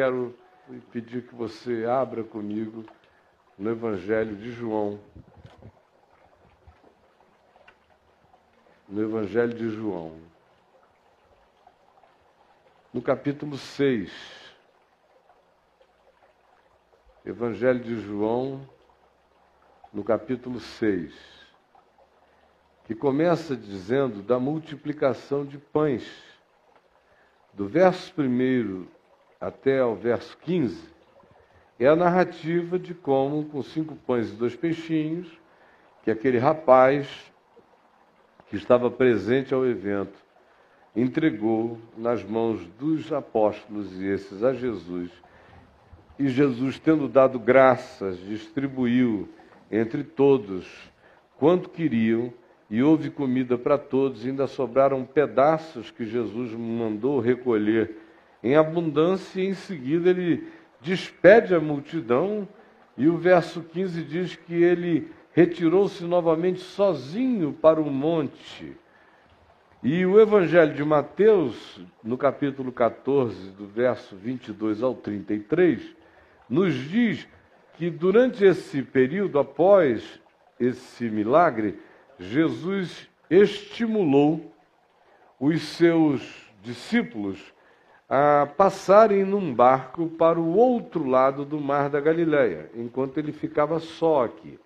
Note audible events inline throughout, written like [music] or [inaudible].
quero pedir que você abra comigo no Evangelho de João. No Evangelho de João. No capítulo 6. Evangelho de João, no capítulo 6, que começa dizendo da multiplicação de pães. Do verso 1 até o verso 15, é a narrativa de como, com cinco pães e dois peixinhos, que aquele rapaz que estava presente ao evento entregou nas mãos dos apóstolos e esses a Jesus. E Jesus, tendo dado graças, distribuiu entre todos quanto queriam, e houve comida para todos, ainda sobraram pedaços que Jesus mandou recolher em abundância, e em seguida ele despede a multidão, e o verso 15 diz que ele retirou-se novamente sozinho para o monte. E o Evangelho de Mateus, no capítulo 14, do verso 22 ao 33, nos diz que durante esse período, após esse milagre, Jesus estimulou os seus discípulos a passarem num barco para o outro lado do mar da Galileia, enquanto ele ficava só aqui.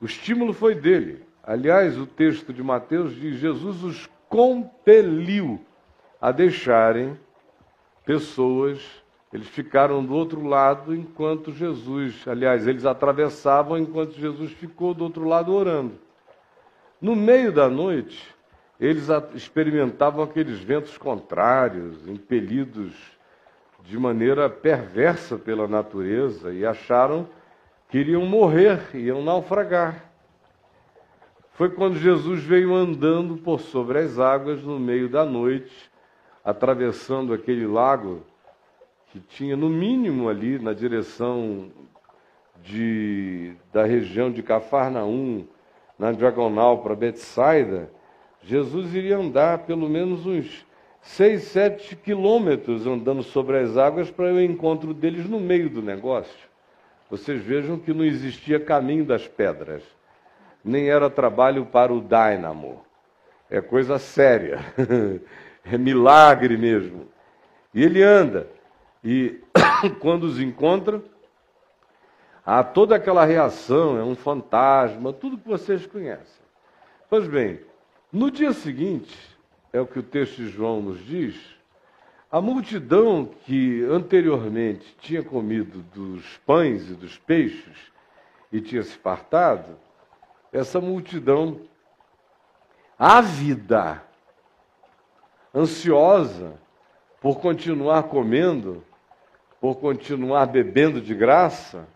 O estímulo foi dele. Aliás, o texto de Mateus diz: Jesus os compeliu a deixarem pessoas, eles ficaram do outro lado enquanto Jesus, aliás, eles atravessavam enquanto Jesus ficou do outro lado orando. No meio da noite, eles experimentavam aqueles ventos contrários, impelidos de maneira perversa pela natureza e acharam que iriam morrer, iam naufragar. Foi quando Jesus veio andando por sobre as águas no meio da noite, atravessando aquele lago que tinha no mínimo ali na direção de, da região de Cafarnaum, na diagonal para Betsaida, Jesus iria andar pelo menos uns seis, sete quilômetros andando sobre as águas para o encontro deles no meio do negócio. Vocês vejam que não existia caminho das pedras, nem era trabalho para o dínamo. É coisa séria, [laughs] é milagre mesmo. E ele anda, e [coughs] quando os encontra, há toda aquela reação, é um fantasma, tudo que vocês conhecem. Pois bem, no dia seguinte, é o que o texto de João nos diz, a multidão que anteriormente tinha comido dos pães e dos peixes e tinha se fartado, essa multidão ávida, ansiosa por continuar comendo, por continuar bebendo de graça,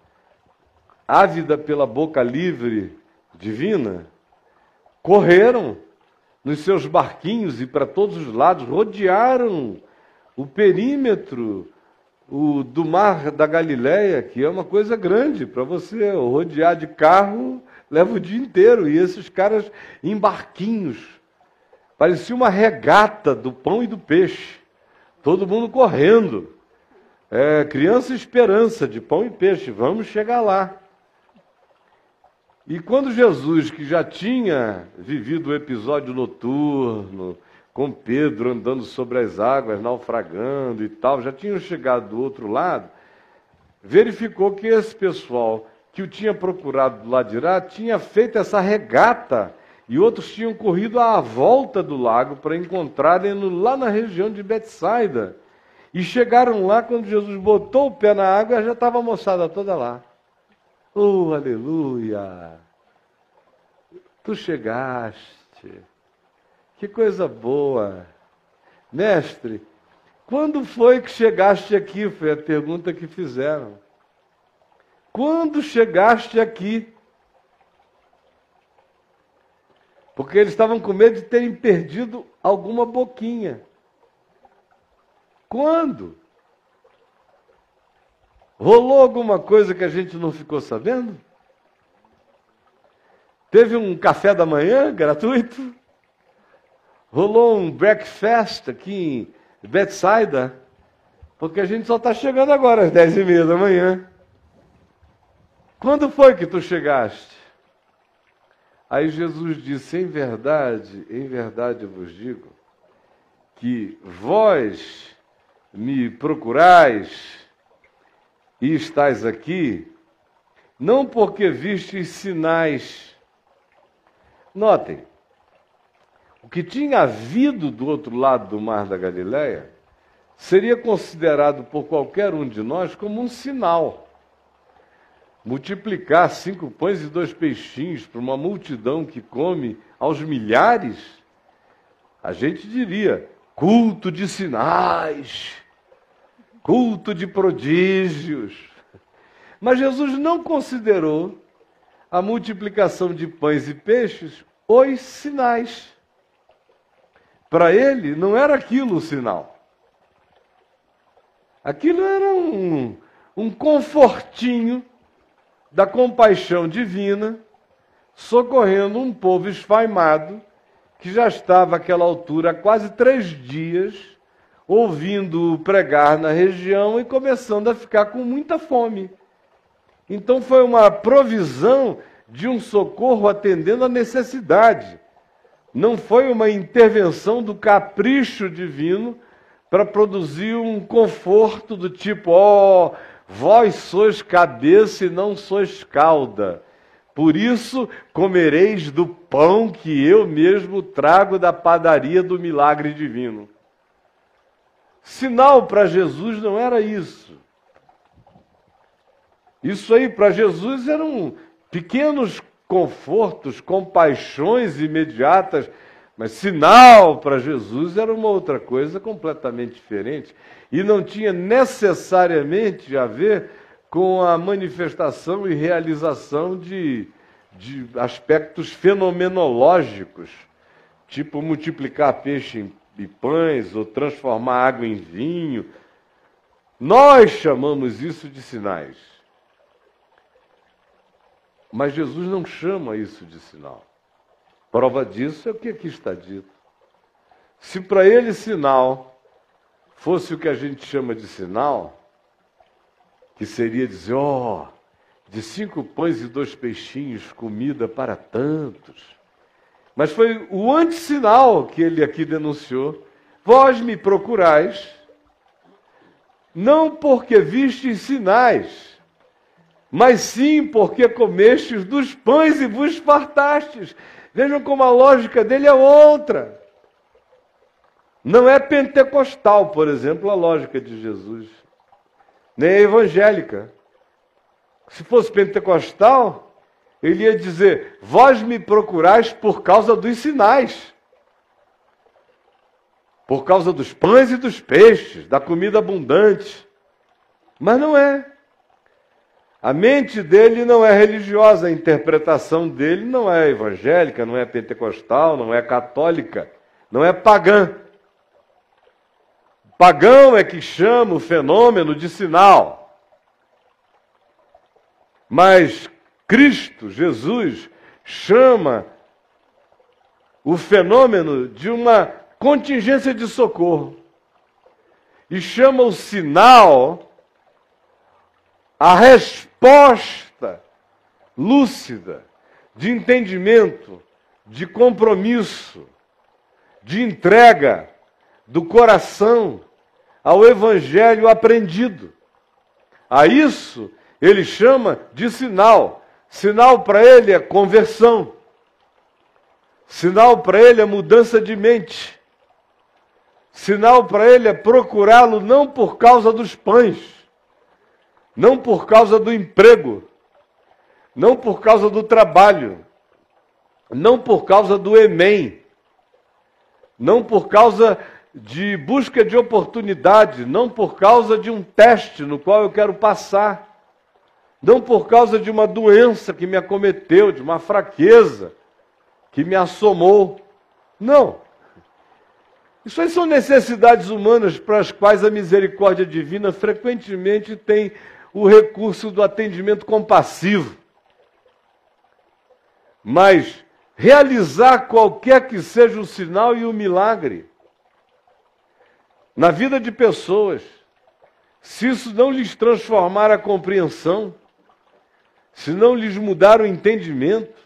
ávida pela boca livre divina, correram nos seus barquinhos e para todos os lados, rodearam o perímetro o, do mar da Galileia, que é uma coisa grande para você rodear de carro, leva o dia inteiro. E esses caras em barquinhos, parecia uma regata do pão e do peixe, todo mundo correndo. É, criança esperança de pão e peixe, vamos chegar lá. E quando Jesus, que já tinha vivido o episódio noturno, com Pedro andando sobre as águas, naufragando e tal, já tinham chegado do outro lado, verificou que esse pessoal que o tinha procurado do lado de lá tinha feito essa regata e outros tinham corrido à volta do lago para encontrarem-no lá na região de Betsaida. E chegaram lá, quando Jesus botou o pé na água, já estava a moçada toda lá. Oh, aleluia! Tu chegaste. Que coisa boa. Mestre, quando foi que chegaste aqui? Foi a pergunta que fizeram. Quando chegaste aqui? Porque eles estavam com medo de terem perdido alguma boquinha. Quando? Rolou alguma coisa que a gente não ficou sabendo? Teve um café da manhã gratuito? Rolou um breakfast aqui em Bethsaida? Porque a gente só está chegando agora às dez e meia da manhã. Quando foi que tu chegaste? Aí Jesus disse: Em verdade, em verdade vos digo, que vós me procurais e estáis aqui, não porque vistes sinais. Notem, o que tinha havido do outro lado do mar da Galileia seria considerado por qualquer um de nós como um sinal. Multiplicar cinco pães e dois peixinhos para uma multidão que come aos milhares, a gente diria culto de sinais, culto de prodígios. Mas Jesus não considerou a multiplicação de pães e peixes os sinais. Para ele, não era aquilo o sinal. Aquilo era um, um confortinho da compaixão divina, socorrendo um povo esfaimado que já estava àquela altura há quase três dias ouvindo pregar na região e começando a ficar com muita fome. Então foi uma provisão de um socorro atendendo a necessidade. Não foi uma intervenção do capricho divino para produzir um conforto do tipo, ó, oh, vós sois cabeça e não sois cauda. Por isso comereis do pão que eu mesmo trago da padaria do milagre divino. Sinal para Jesus não era isso. Isso aí para Jesus eram pequenos confortos, compaixões imediatas mas sinal para Jesus era uma outra coisa completamente diferente e não tinha necessariamente a ver com a manifestação e realização de, de aspectos fenomenológicos, tipo multiplicar peixe em pães ou transformar água em vinho. Nós chamamos isso de sinais. Mas Jesus não chama isso de sinal. Prova disso é o que aqui está dito. Se para ele sinal fosse o que a gente chama de sinal, que seria dizer, ó, oh, de cinco pães e dois peixinhos, comida para tantos. Mas foi o antissinal que ele aqui denunciou. Vós me procurais, não porque vistes sinais, mas sim porque comestes dos pães e vos fartastes. Vejam como a lógica dele é outra. Não é pentecostal, por exemplo, a lógica de Jesus. Nem é evangélica. Se fosse pentecostal, ele ia dizer: Vós me procurais por causa dos sinais, por causa dos pães e dos peixes, da comida abundante. Mas não é. A mente dele não é religiosa, a interpretação dele não é evangélica, não é pentecostal, não é católica, não é pagã. Pagão é que chama o fenômeno de sinal. Mas Cristo, Jesus, chama o fenômeno de uma contingência de socorro. E chama o sinal a resposta lúcida, de entendimento, de compromisso, de entrega do coração ao evangelho aprendido. A isso ele chama de sinal. Sinal para ele é conversão. Sinal para ele é mudança de mente. Sinal para ele é procurá-lo não por causa dos pães, não por causa do emprego, não por causa do trabalho, não por causa do Enem, não por causa de busca de oportunidade, não por causa de um teste no qual eu quero passar, não por causa de uma doença que me acometeu, de uma fraqueza que me assomou. Não. Isso aí são necessidades humanas para as quais a misericórdia divina frequentemente tem o recurso do atendimento compassivo. Mas realizar qualquer que seja o sinal e o milagre na vida de pessoas, se isso não lhes transformar a compreensão, se não lhes mudar o entendimento,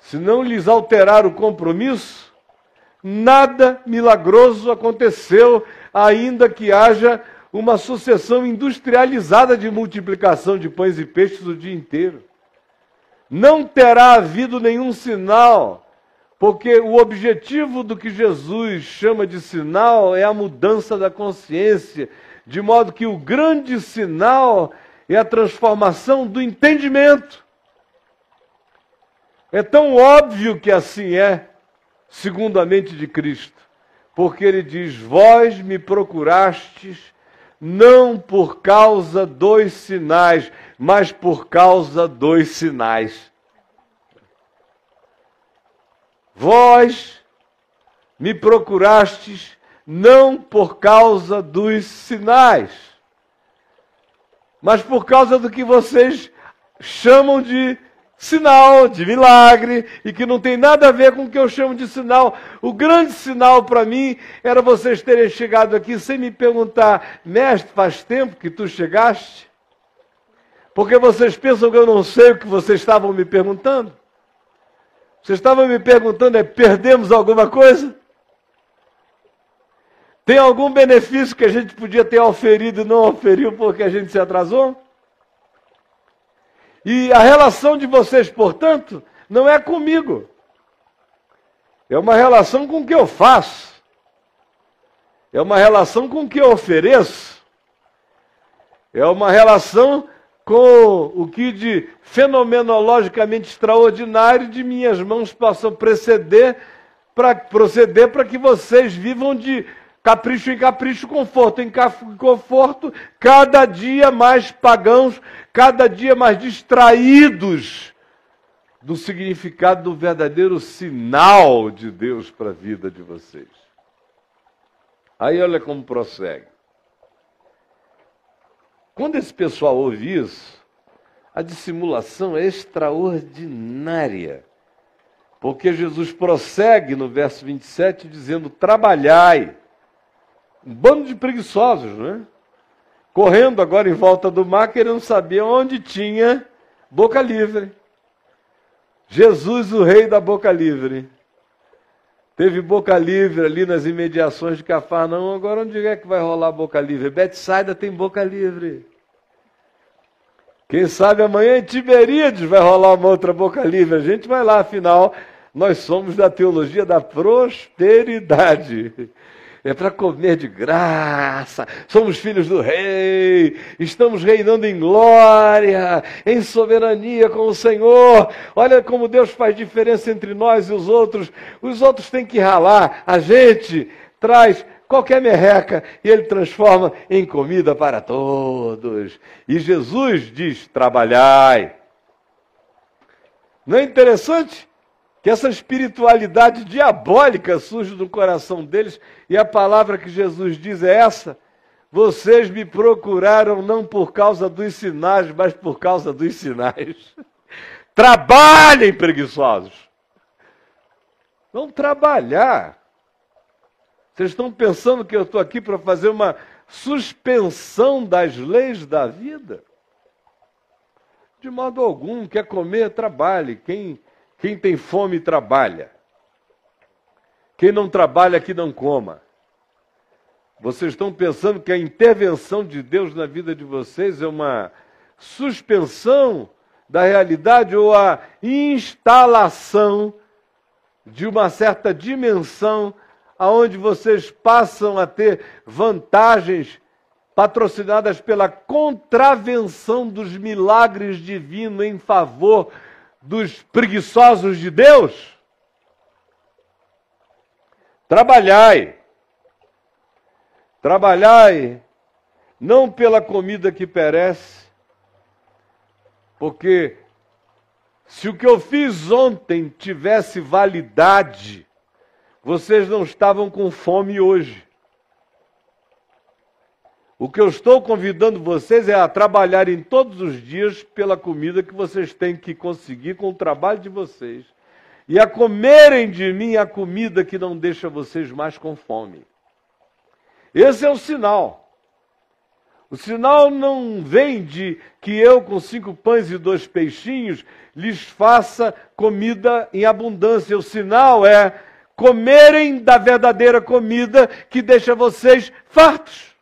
se não lhes alterar o compromisso, nada milagroso aconteceu, ainda que haja uma sucessão industrializada de multiplicação de pães e peixes o dia inteiro. Não terá havido nenhum sinal, porque o objetivo do que Jesus chama de sinal é a mudança da consciência, de modo que o grande sinal é a transformação do entendimento. É tão óbvio que assim é, segundo a mente de Cristo, porque ele diz: Vós me procurastes não por causa dos sinais, mas por causa dos sinais. Vós me procurastes não por causa dos sinais, mas por causa do que vocês chamam de sinal, de milagre, e que não tem nada a ver com o que eu chamo de sinal. O grande sinal para mim era vocês terem chegado aqui sem me perguntar, mestre, faz tempo que tu chegaste? Porque vocês pensam que eu não sei o que vocês estavam me perguntando? Vocês estavam me perguntando, é perdemos alguma coisa? Tem algum benefício que a gente podia ter oferido e não oferiu porque a gente se atrasou? E a relação de vocês, portanto, não é comigo. É uma relação com o que eu faço. É uma relação com o que eu ofereço. É uma relação com o que de fenomenologicamente extraordinário de minhas mãos possam preceder para proceder para que vocês vivam de capricho em capricho, conforto em conforto, cada dia mais pagãos, cada dia mais distraídos do significado do verdadeiro sinal de Deus para a vida de vocês. Aí olha como prossegue. Quando esse pessoal ouve isso, a dissimulação é extraordinária. Porque Jesus prossegue no verso 27 dizendo: Trabalhai um bando de preguiçosos, né? Correndo agora em volta do mar, querendo saber onde tinha boca livre. Jesus, o rei da boca livre. Teve boca livre ali nas imediações de Cafarnaum, agora onde é que vai rolar boca livre? Betsaida tem boca livre. Quem sabe amanhã em Tiberíades vai rolar uma outra boca livre. A gente vai lá, afinal, nós somos da teologia da prosperidade é para comer de graça, somos filhos do Rei, estamos reinando em glória, em soberania com o Senhor. Olha como Deus faz diferença entre nós e os outros. Os outros têm que ralar, a gente traz qualquer merreca e ele transforma em comida para todos. E Jesus diz: trabalhai. Não é interessante? Que essa espiritualidade diabólica surge do coração deles, e a palavra que Jesus diz é essa: vocês me procuraram não por causa dos sinais, mas por causa dos sinais. [laughs] Trabalhem, preguiçosos. Vão trabalhar. Vocês estão pensando que eu estou aqui para fazer uma suspensão das leis da vida? De modo algum, quer comer, trabalhe. Quem quem tem fome trabalha. Quem não trabalha, que não coma. Vocês estão pensando que a intervenção de Deus na vida de vocês é uma suspensão da realidade ou a instalação de uma certa dimensão aonde vocês passam a ter vantagens patrocinadas pela contravenção dos milagres divinos em favor dos preguiçosos de Deus? Trabalhai. Trabalhai não pela comida que perece, porque se o que eu fiz ontem tivesse validade, vocês não estavam com fome hoje. O que eu estou convidando vocês é a trabalharem todos os dias pela comida que vocês têm que conseguir com o trabalho de vocês. E a comerem de mim a comida que não deixa vocês mais com fome. Esse é o sinal. O sinal não vem de que eu, com cinco pães e dois peixinhos, lhes faça comida em abundância. O sinal é comerem da verdadeira comida que deixa vocês fartos.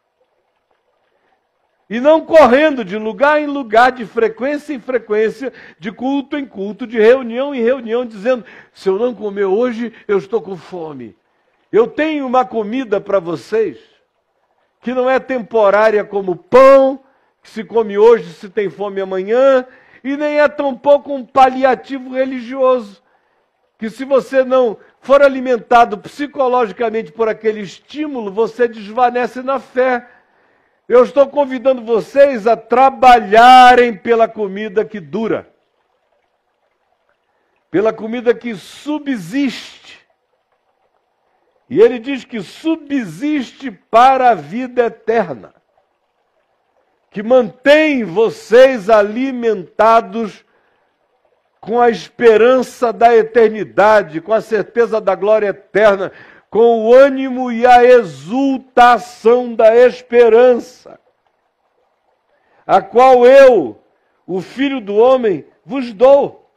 E não correndo de lugar em lugar, de frequência em frequência, de culto em culto, de reunião em reunião, dizendo: se eu não comer hoje, eu estou com fome. Eu tenho uma comida para vocês que não é temporária como pão, que se come hoje, se tem fome amanhã, e nem é tampouco um paliativo religioso, que se você não for alimentado psicologicamente por aquele estímulo, você desvanece na fé. Eu estou convidando vocês a trabalharem pela comida que dura, pela comida que subsiste, e ele diz que subsiste para a vida eterna, que mantém vocês alimentados com a esperança da eternidade, com a certeza da glória eterna, com o ânimo e a exultação da esperança, a qual eu, o Filho do Homem, vos dou,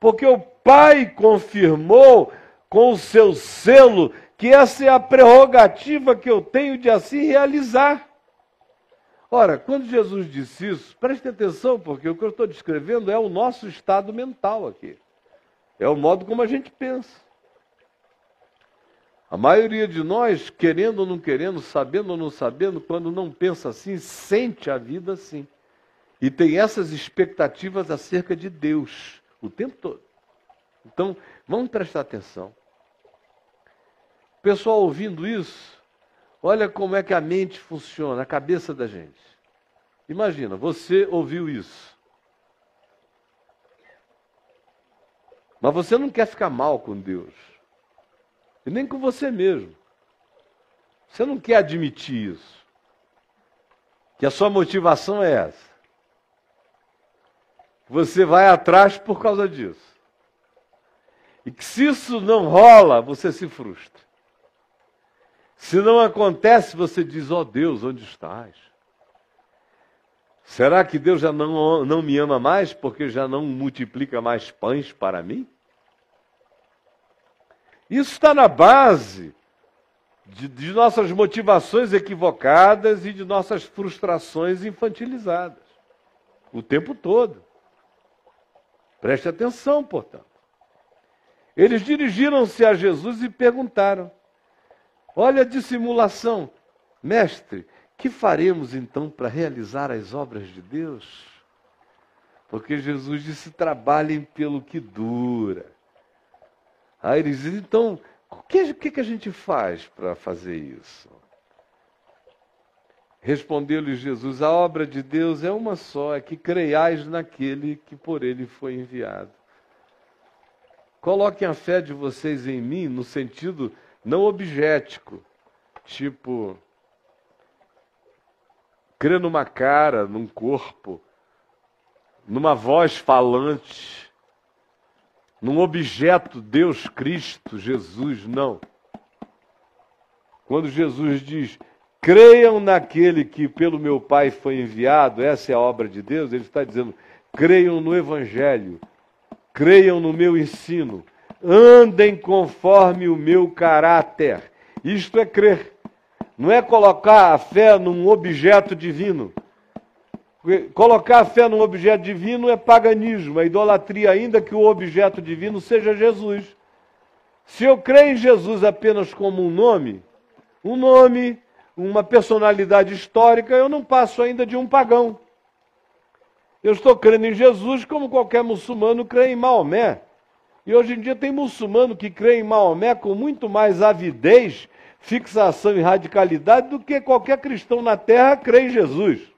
porque o Pai confirmou com o seu selo que essa é a prerrogativa que eu tenho de assim realizar. Ora, quando Jesus disse isso, preste atenção, porque o que eu estou descrevendo é o nosso estado mental aqui. É o modo como a gente pensa. A maioria de nós, querendo ou não querendo, sabendo ou não sabendo, quando não pensa assim, sente a vida assim. E tem essas expectativas acerca de Deus o tempo todo. Então, vamos prestar atenção pessoal ouvindo isso, olha como é que a mente funciona, a cabeça da gente. Imagina, você ouviu isso. Mas você não quer ficar mal com Deus. E nem com você mesmo. Você não quer admitir isso. Que a sua motivação é essa. Você vai atrás por causa disso. E que se isso não rola, você se frustra. Se não acontece, você diz: Ó oh Deus, onde estás? Será que Deus já não, não me ama mais porque já não multiplica mais pães para mim? Isso está na base de, de nossas motivações equivocadas e de nossas frustrações infantilizadas. O tempo todo. Preste atenção, portanto. Eles dirigiram-se a Jesus e perguntaram: Olha a dissimulação. Mestre, que faremos então para realizar as obras de Deus? Porque Jesus disse: trabalhem pelo que dura. Aí eles dizem: então, o que, que a gente faz para fazer isso? Respondeu-lhe Jesus: a obra de Deus é uma só, é que creiais naquele que por ele foi enviado. Coloquem a fé de vocês em mim no sentido não objeto, tipo crer numa cara, num corpo, numa voz falante, num objeto, Deus Cristo, Jesus, não. Quando Jesus diz, creiam naquele que pelo meu Pai foi enviado, essa é a obra de Deus, ele está dizendo, creiam no Evangelho, creiam no meu ensino, andem conforme o meu caráter. Isto é crer. Não é colocar a fé num objeto divino. Colocar a fé num objeto divino é paganismo, é idolatria, ainda que o objeto divino seja Jesus. Se eu creio em Jesus apenas como um nome, um nome, uma personalidade histórica, eu não passo ainda de um pagão. Eu estou crendo em Jesus como qualquer muçulmano crê em Maomé. E hoje em dia tem muçulmano que crê em Maomé com muito mais avidez, fixação e radicalidade do que qualquer cristão na terra crê em Jesus.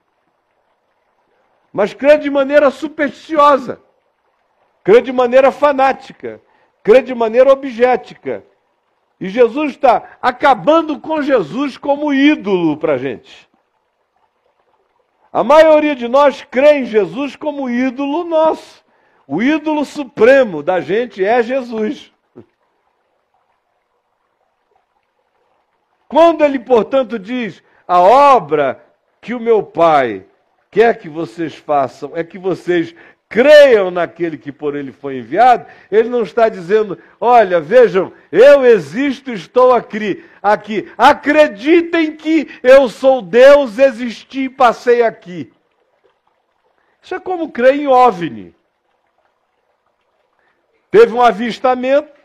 Mas crê de maneira supersticiosa, crê de maneira fanática, crê de maneira objetica. E Jesus está acabando com Jesus como ídolo para a gente. A maioria de nós crê em Jesus como ídolo nosso. O ídolo supremo da gente é Jesus. Quando ele, portanto, diz a obra que o meu Pai quer que vocês façam é que vocês creiam naquele que por ele foi enviado, ele não está dizendo, olha, vejam, eu existo, estou aqui, aqui. Acreditem que eu sou Deus, existi e passei aqui. Isso é como crer em OVNI. Teve um avistamento,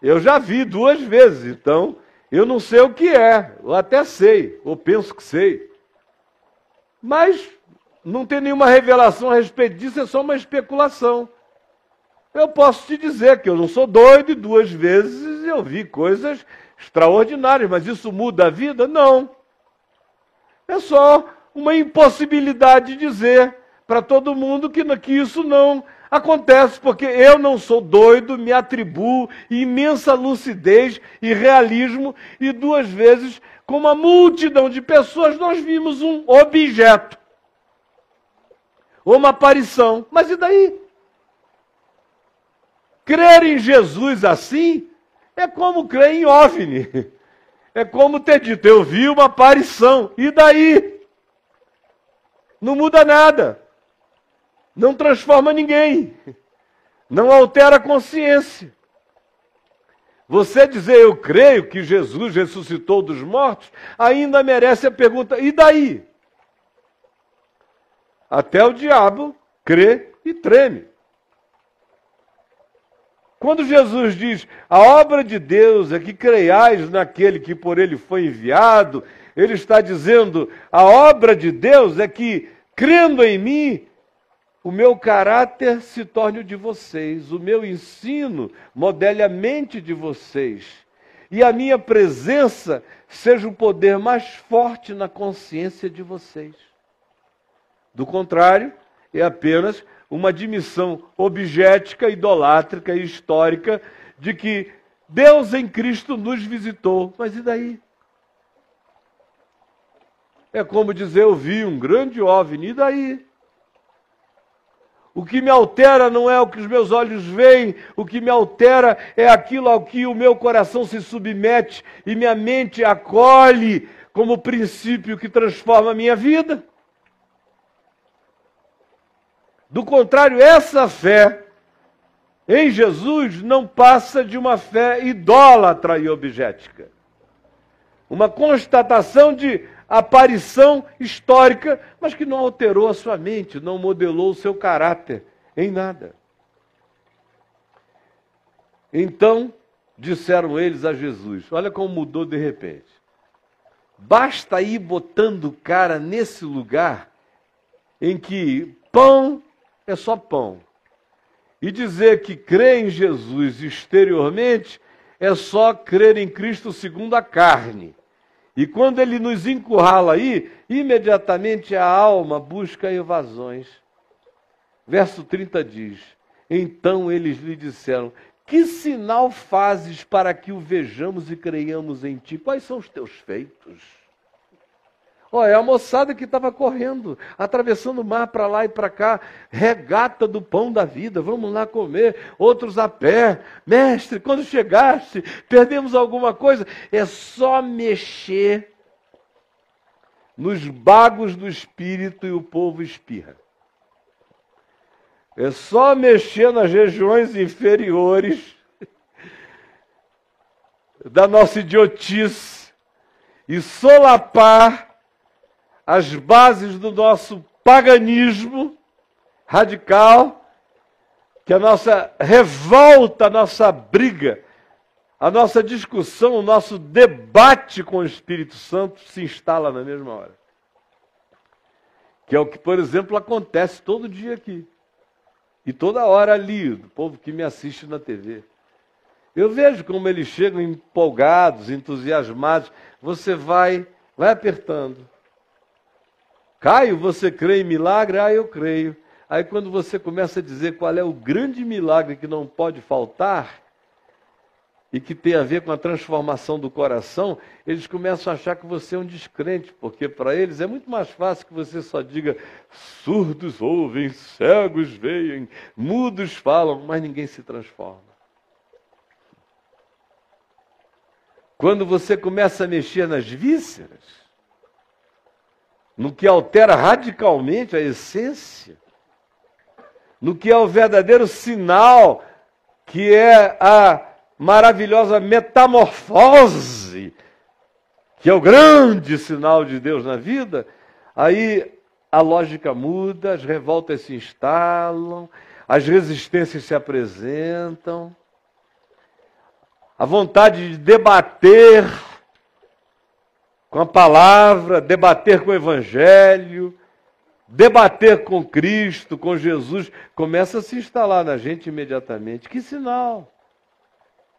eu já vi duas vezes, então eu não sei o que é, eu até sei, ou penso que sei. Mas não tem nenhuma revelação a respeito disso, é só uma especulação. Eu posso te dizer que eu não sou doido e duas vezes eu vi coisas extraordinárias, mas isso muda a vida? Não. É só uma impossibilidade de dizer para todo mundo que, que isso não acontece, porque eu não sou doido, me atribuo imensa lucidez e realismo, e duas vezes, com uma multidão de pessoas, nós vimos um objeto uma aparição. Mas e daí? Crer em Jesus assim é como crer em OVNI. É como ter dito, eu vi uma aparição. E daí? Não muda nada. Não transforma ninguém. Não altera a consciência. Você dizer eu creio que Jesus ressuscitou dos mortos, ainda merece a pergunta: e daí? Até o diabo crê e treme. Quando Jesus diz, a obra de Deus é que creiais naquele que por ele foi enviado, ele está dizendo, a obra de Deus é que, crendo em mim, o meu caráter se torne o de vocês, o meu ensino modele a mente de vocês, e a minha presença seja o poder mais forte na consciência de vocês. Do contrário, é apenas uma admissão objetica, idolátrica e histórica de que Deus em Cristo nos visitou. Mas e daí? É como dizer, eu vi um grande OVNI, e daí? O que me altera não é o que os meus olhos veem, o que me altera é aquilo ao que o meu coração se submete e minha mente acolhe como princípio que transforma a minha vida. Do contrário, essa fé em Jesus não passa de uma fé idólatra e objetica. Uma constatação de aparição histórica, mas que não alterou a sua mente, não modelou o seu caráter em nada. Então disseram eles a Jesus: Olha como mudou de repente. Basta ir botando o cara nesse lugar em que pão é só pão. E dizer que crê em Jesus exteriormente é só crer em Cristo segundo a carne. E quando ele nos encurrala aí, imediatamente a alma busca evasões. Verso 30 diz: Então eles lhe disseram: Que sinal fazes para que o vejamos e creiamos em ti? Quais são os teus feitos? Ó, é a moçada que estava correndo, atravessando o mar para lá e para cá, regata do pão da vida, vamos lá comer, outros a pé. Mestre, quando chegaste, perdemos alguma coisa. É só mexer nos bagos do espírito e o povo espirra. É só mexer nas regiões inferiores da nossa idiotice e solapar as bases do nosso paganismo radical, que a nossa revolta, a nossa briga, a nossa discussão, o nosso debate com o Espírito Santo se instala na mesma hora. Que é o que, por exemplo, acontece todo dia aqui. E toda hora ali, do povo que me assiste na TV. Eu vejo como eles chegam empolgados, entusiasmados. Você vai, vai apertando. Caio, você crê em milagre? Ah, eu creio. Aí quando você começa a dizer qual é o grande milagre que não pode faltar, e que tem a ver com a transformação do coração, eles começam a achar que você é um descrente, porque para eles é muito mais fácil que você só diga surdos ouvem, cegos veem, mudos falam, mas ninguém se transforma. Quando você começa a mexer nas vísceras, no que altera radicalmente a essência, no que é o verdadeiro sinal, que é a maravilhosa metamorfose, que é o grande sinal de Deus na vida, aí a lógica muda, as revoltas se instalam, as resistências se apresentam, a vontade de debater com a palavra, debater com o Evangelho, debater com Cristo, com Jesus, começa a se instalar na gente imediatamente. Que sinal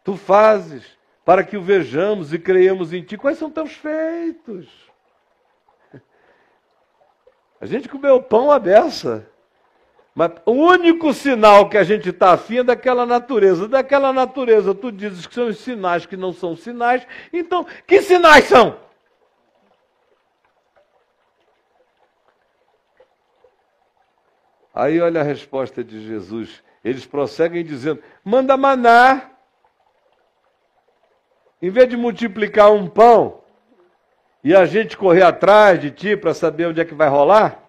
tu fazes para que o vejamos e creiamos em ti? Quais são teus feitos? A gente comeu pão à beça. Mas o único sinal que a gente está afim é daquela natureza. Daquela natureza, tu dizes que são os sinais que não são sinais. Então, que sinais são? Aí olha a resposta de Jesus. Eles prosseguem dizendo: manda maná. Em vez de multiplicar um pão e a gente correr atrás de ti para saber onde é que vai rolar,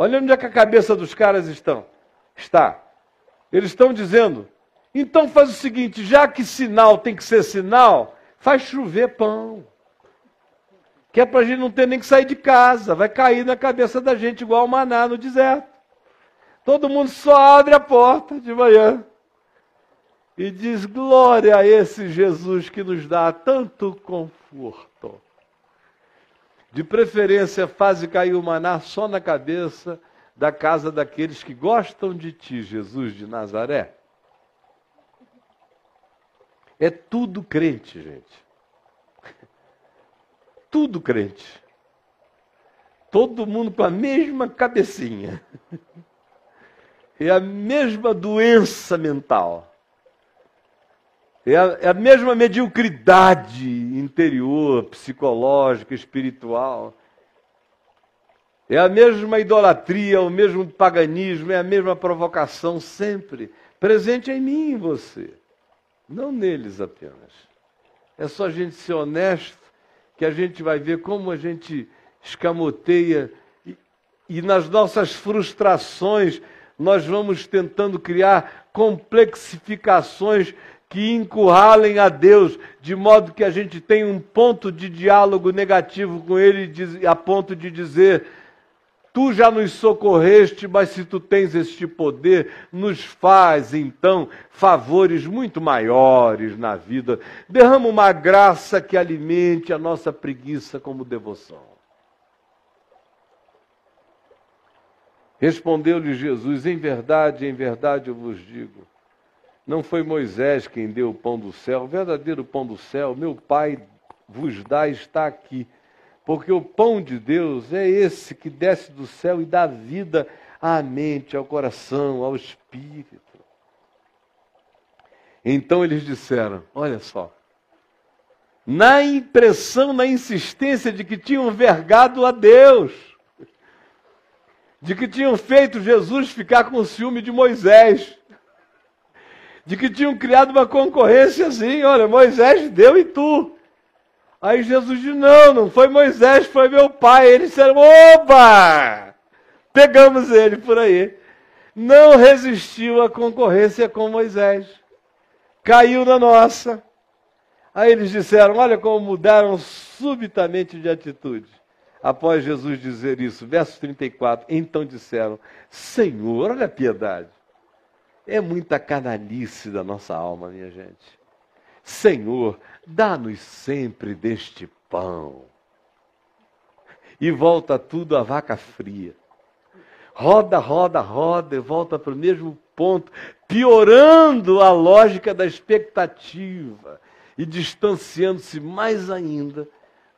Olha onde é que a cabeça dos caras estão. Está. Eles estão dizendo, então faz o seguinte, já que sinal tem que ser sinal, faz chover pão. Que é para a gente não ter nem que sair de casa. Vai cair na cabeça da gente igual o maná no deserto. Todo mundo só abre a porta de manhã e diz glória a esse Jesus que nos dá tanto conforto. De preferência, faze cair o maná só na cabeça da casa daqueles que gostam de ti, Jesus de Nazaré. É tudo crente, gente. [laughs] Tudo crente. Todo mundo com a mesma cabecinha. [laughs] É a mesma doença mental. É a, é a mesma mediocridade interior, psicológica, espiritual. É a mesma idolatria, o mesmo paganismo, é a mesma provocação sempre presente em mim e você, não neles apenas. É só a gente ser honesto que a gente vai ver como a gente escamoteia e, e nas nossas frustrações nós vamos tentando criar complexificações que encurralem a Deus, de modo que a gente tenha um ponto de diálogo negativo com Ele, a ponto de dizer: Tu já nos socorreste, mas se tu tens este poder, nos faz então favores muito maiores na vida. Derrama uma graça que alimente a nossa preguiça como devoção. Respondeu-lhe Jesus: Em verdade, em verdade eu vos digo não foi Moisés quem deu o pão do céu, o verdadeiro pão do céu, meu Pai vos dá, está aqui. Porque o pão de Deus é esse que desce do céu e dá vida à mente, ao coração, ao espírito. Então eles disseram: Olha só, na impressão, na insistência de que tinham vergado a Deus, de que tinham feito Jesus ficar com ciúme de Moisés de que tinham criado uma concorrência assim, olha, Moisés deu e tu. Aí Jesus disse, não, não foi Moisés, foi meu pai. Eles disseram, oba! Pegamos ele por aí. Não resistiu à concorrência com Moisés. Caiu na nossa. Aí eles disseram, olha como mudaram subitamente de atitude. Após Jesus dizer isso, verso 34, então disseram, Senhor, olha a piedade. É muita canalice da nossa alma, minha gente. Senhor, dá-nos sempre deste pão. E volta tudo a vaca fria. Roda, roda, roda e volta para o mesmo ponto, piorando a lógica da expectativa e distanciando-se mais ainda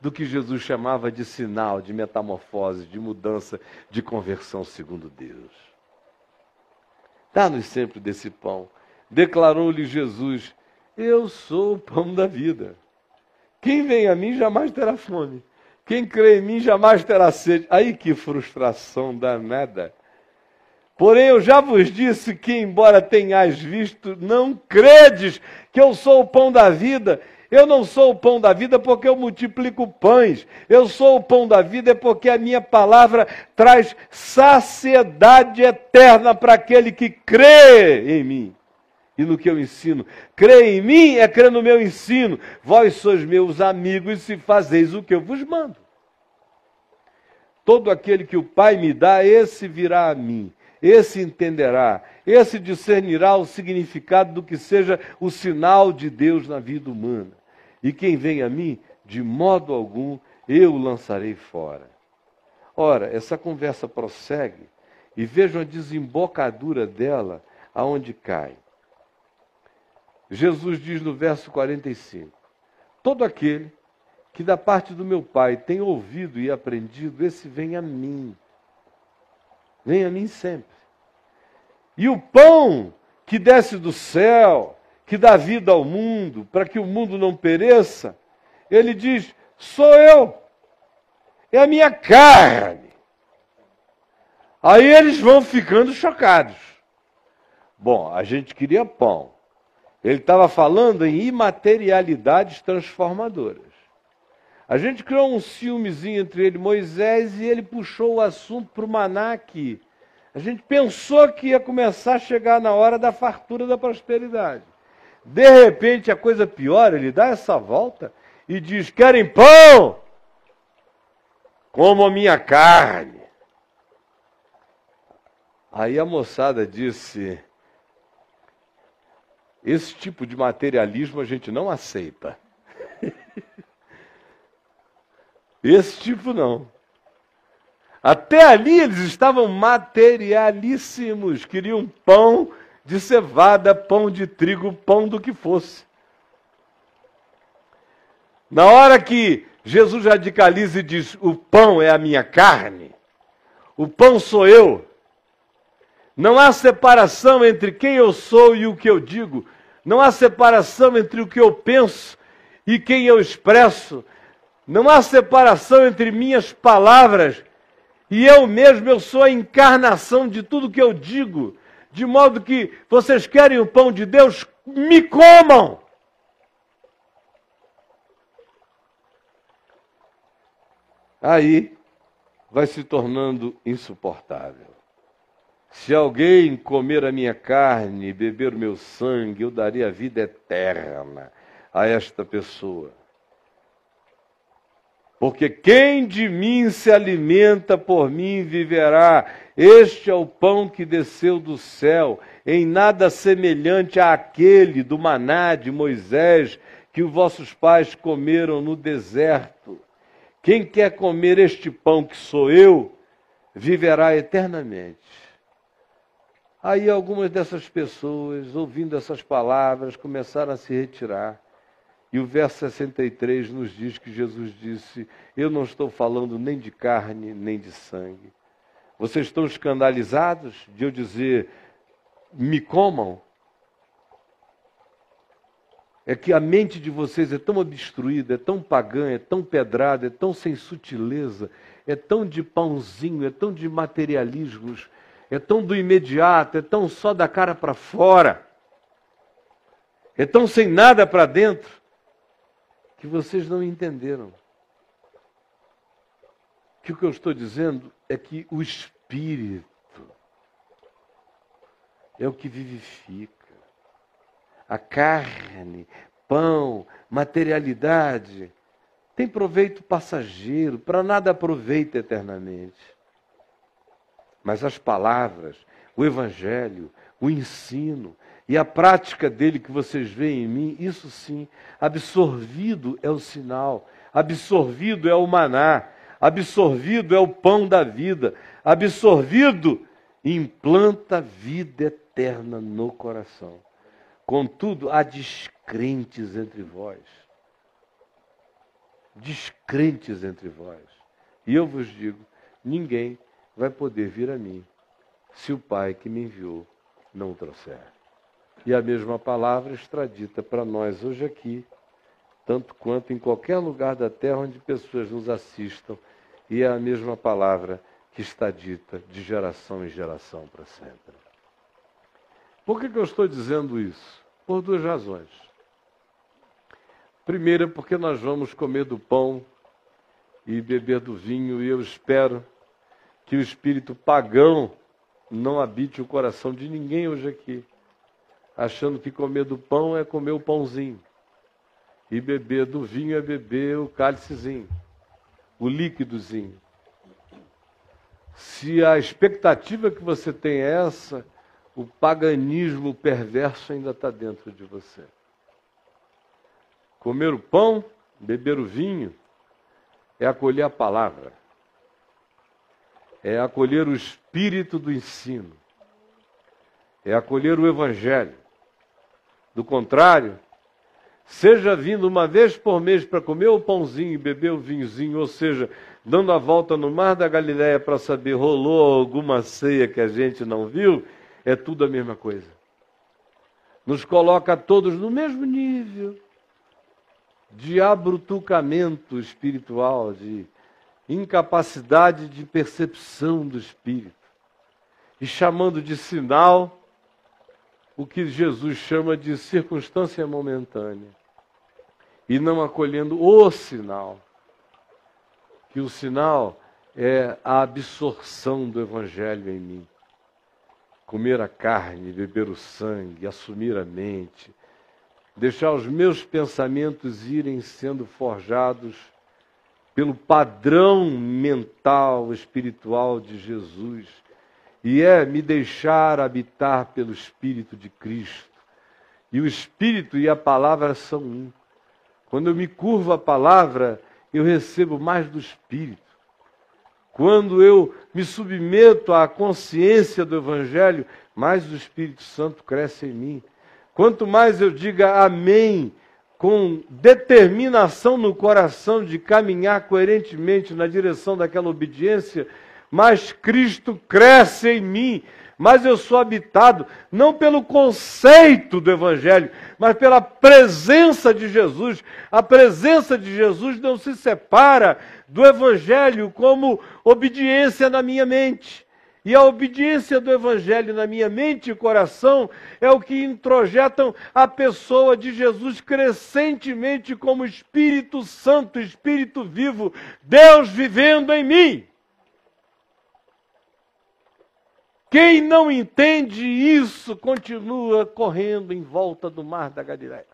do que Jesus chamava de sinal, de metamorfose, de mudança, de conversão segundo Deus. Dá-nos sempre desse pão. Declarou-lhe Jesus: Eu sou o pão da vida. Quem vem a mim jamais terá fome. Quem crê em mim jamais terá sede. Aí que frustração danada. Porém, eu já vos disse que, embora tenhais visto, não credes que eu sou o pão da vida. Eu não sou o pão da vida porque eu multiplico pães. Eu sou o pão da vida porque a minha palavra traz saciedade eterna para aquele que crê em mim e no que eu ensino. Crê em mim é crer no meu ensino. Vós sois meus amigos se fazeis o que eu vos mando. Todo aquele que o Pai me dá, esse virá a mim. Esse entenderá, esse discernirá o significado do que seja o sinal de Deus na vida humana. E quem vem a mim, de modo algum eu o lançarei fora. Ora, essa conversa prossegue e vejam a desembocadura dela aonde cai. Jesus diz no verso 45: Todo aquele que da parte do meu Pai tem ouvido e aprendido, esse vem a mim. Vem a mim sempre. E o pão que desce do céu, que dá vida ao mundo, para que o mundo não pereça, ele diz: sou eu, é a minha carne. Aí eles vão ficando chocados. Bom, a gente queria pão. Ele estava falando em imaterialidades transformadoras. A gente criou um ciúmezinho entre ele e Moisés e ele puxou o assunto para o maná aqui. A gente pensou que ia começar a chegar na hora da fartura da prosperidade. De repente a coisa piora, ele dá essa volta e diz: Querem pão? Como a minha carne. Aí a moçada disse: Esse tipo de materialismo a gente não aceita. [laughs] Esse tipo não. Até ali eles estavam materialíssimos, queriam pão de cevada, pão de trigo, pão do que fosse. Na hora que Jesus radicaliza e diz: O pão é a minha carne, o pão sou eu. Não há separação entre quem eu sou e o que eu digo. Não há separação entre o que eu penso e quem eu expresso. Não há separação entre minhas palavras e eu mesmo, eu sou a encarnação de tudo que eu digo. De modo que vocês querem o pão de Deus, me comam. Aí vai se tornando insuportável. Se alguém comer a minha carne e beber o meu sangue, eu daria a vida eterna a esta pessoa. Porque quem de mim se alimenta por mim viverá. Este é o pão que desceu do céu, em nada semelhante àquele do maná de Moisés que os vossos pais comeram no deserto. Quem quer comer este pão que sou eu, viverá eternamente. Aí algumas dessas pessoas, ouvindo essas palavras, começaram a se retirar. E o verso 63 nos diz que Jesus disse: Eu não estou falando nem de carne, nem de sangue. Vocês estão escandalizados de eu dizer: Me comam? É que a mente de vocês é tão obstruída, é tão pagã, é tão pedrada, é tão sem sutileza, é tão de pãozinho, é tão de materialismos, é tão do imediato, é tão só da cara para fora, é tão sem nada para dentro que vocês não entenderam. Que o que eu estou dizendo é que o Espírito é o que vivifica. A carne, pão, materialidade, tem proveito passageiro, para nada aproveita eternamente. Mas as palavras, o Evangelho, o ensino, e a prática dele que vocês veem em mim, isso sim, absorvido é o sinal, absorvido é o maná, absorvido é o pão da vida, absorvido implanta vida eterna no coração. Contudo, há descrentes entre vós. Descrentes entre vós. E eu vos digo: ninguém vai poder vir a mim se o Pai que me enviou não o trouxer. E a mesma palavra extradita para nós hoje aqui, tanto quanto em qualquer lugar da terra onde pessoas nos assistam, e é a mesma palavra que está dita de geração em geração para sempre. Por que, que eu estou dizendo isso? Por duas razões. Primeiro, porque nós vamos comer do pão e beber do vinho, e eu espero que o espírito pagão não habite o coração de ninguém hoje aqui, achando que comer do pão é comer o pãozinho, e beber do vinho é beber o cálicezinho, o líquidozinho. Se a expectativa que você tem é essa, o paganismo perverso ainda está dentro de você. Comer o pão, beber o vinho, é acolher a palavra, é acolher o espírito do ensino, é acolher o evangelho. Do contrário, seja vindo uma vez por mês para comer o pãozinho e beber o vinhozinho, ou seja, dando a volta no mar da Galiléia para saber rolou alguma ceia que a gente não viu, é tudo a mesma coisa. Nos coloca todos no mesmo nível de abrutucamento espiritual, de incapacidade de percepção do espírito, e chamando de sinal o que Jesus chama de circunstância momentânea, e não acolhendo o sinal, que o sinal é a absorção do Evangelho em mim. Comer a carne, beber o sangue, assumir a mente, deixar os meus pensamentos irem sendo forjados pelo padrão mental, espiritual de Jesus, e é me deixar habitar pelo Espírito de Cristo. E o Espírito e a palavra são um. Quando eu me curvo à palavra, eu recebo mais do Espírito. Quando eu me submeto à consciência do Evangelho, mais o Espírito Santo cresce em mim. Quanto mais eu diga amém, com determinação no coração de caminhar coerentemente na direção daquela obediência, mais Cristo cresce em mim, mas eu sou habitado não pelo conceito do Evangelho, mas pela presença de Jesus. A presença de Jesus não se separa do Evangelho como obediência na minha mente. E a obediência do Evangelho na minha mente e coração é o que introjetam a pessoa de Jesus crescentemente como Espírito Santo, Espírito vivo, Deus vivendo em mim. Quem não entende isso continua correndo em volta do mar da Galileia.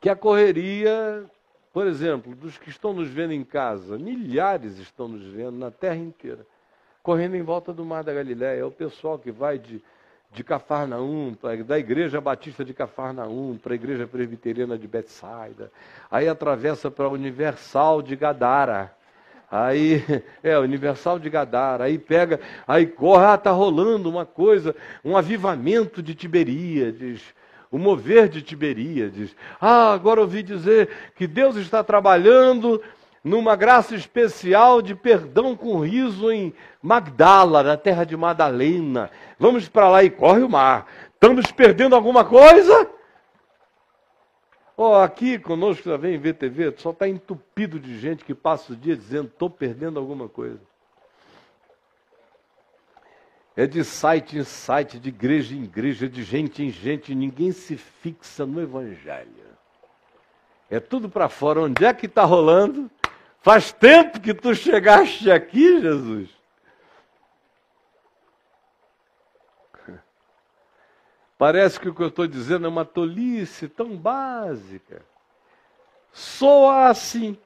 Que a correria por exemplo, dos que estão nos vendo em casa, milhares estão nos vendo na terra inteira, correndo em volta do Mar da Galiléia. É o pessoal que vai de, de Cafarnaum, da Igreja Batista de Cafarnaum para a Igreja Presbiteriana de Betsaida. Aí atravessa para a Universal de Gadara. Aí, [laughs] é, Universal de Gadara, aí pega, aí corre, ah, está rolando uma coisa, um avivamento de Tiberíades o mover de Tiberíades. Ah, agora ouvi dizer que Deus está trabalhando numa graça especial de perdão com riso em Magdala, na terra de Madalena. Vamos para lá e corre o mar. Estamos perdendo alguma coisa? Oh, aqui conosco já vem VTV, só está entupido de gente que passa o dia dizendo: estou perdendo alguma coisa. É de site em site, de igreja em igreja, de gente em gente, ninguém se fixa no Evangelho. É tudo para fora. Onde é que está rolando? Faz tempo que tu chegaste aqui, Jesus. Parece que o que eu estou dizendo é uma tolice tão básica. Soa assim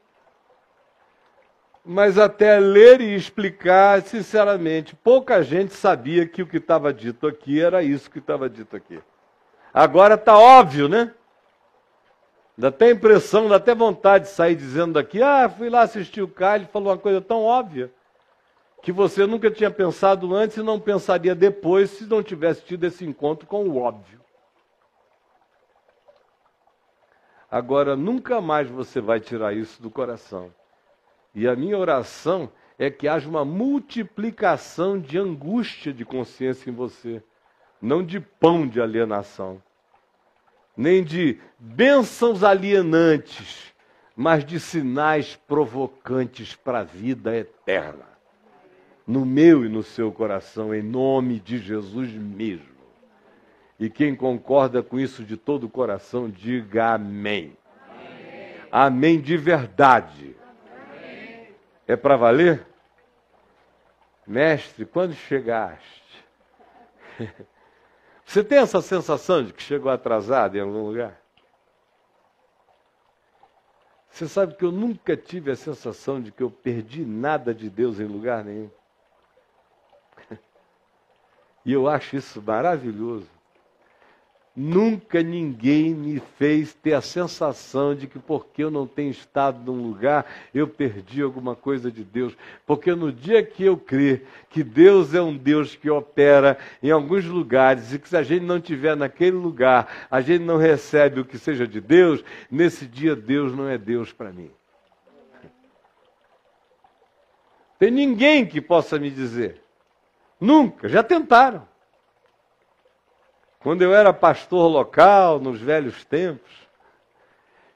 mas até ler e explicar, sinceramente, pouca gente sabia que o que estava dito aqui era isso que estava dito aqui. Agora está óbvio, né? Dá até impressão, dá até vontade de sair dizendo daqui, ah, fui lá assistir o Caio, ele falou uma coisa tão óbvia, que você nunca tinha pensado antes e não pensaria depois se não tivesse tido esse encontro com o óbvio. Agora, nunca mais você vai tirar isso do coração. E a minha oração é que haja uma multiplicação de angústia de consciência em você, não de pão de alienação, nem de bênçãos alienantes, mas de sinais provocantes para a vida eterna. No meu e no seu coração, em nome de Jesus mesmo. E quem concorda com isso de todo o coração, diga amém. Amém, amém de verdade. Amém. É para valer? Mestre, quando chegaste? [laughs] Você tem essa sensação de que chegou atrasado em algum lugar? Você sabe que eu nunca tive a sensação de que eu perdi nada de Deus em lugar nenhum. E eu acho isso maravilhoso. Nunca ninguém me fez ter a sensação de que porque eu não tenho estado num lugar, eu perdi alguma coisa de Deus. Porque no dia que eu crer que Deus é um Deus que opera em alguns lugares e que se a gente não estiver naquele lugar, a gente não recebe o que seja de Deus, nesse dia Deus não é Deus para mim. Tem ninguém que possa me dizer. Nunca, já tentaram. Quando eu era pastor local, nos velhos tempos,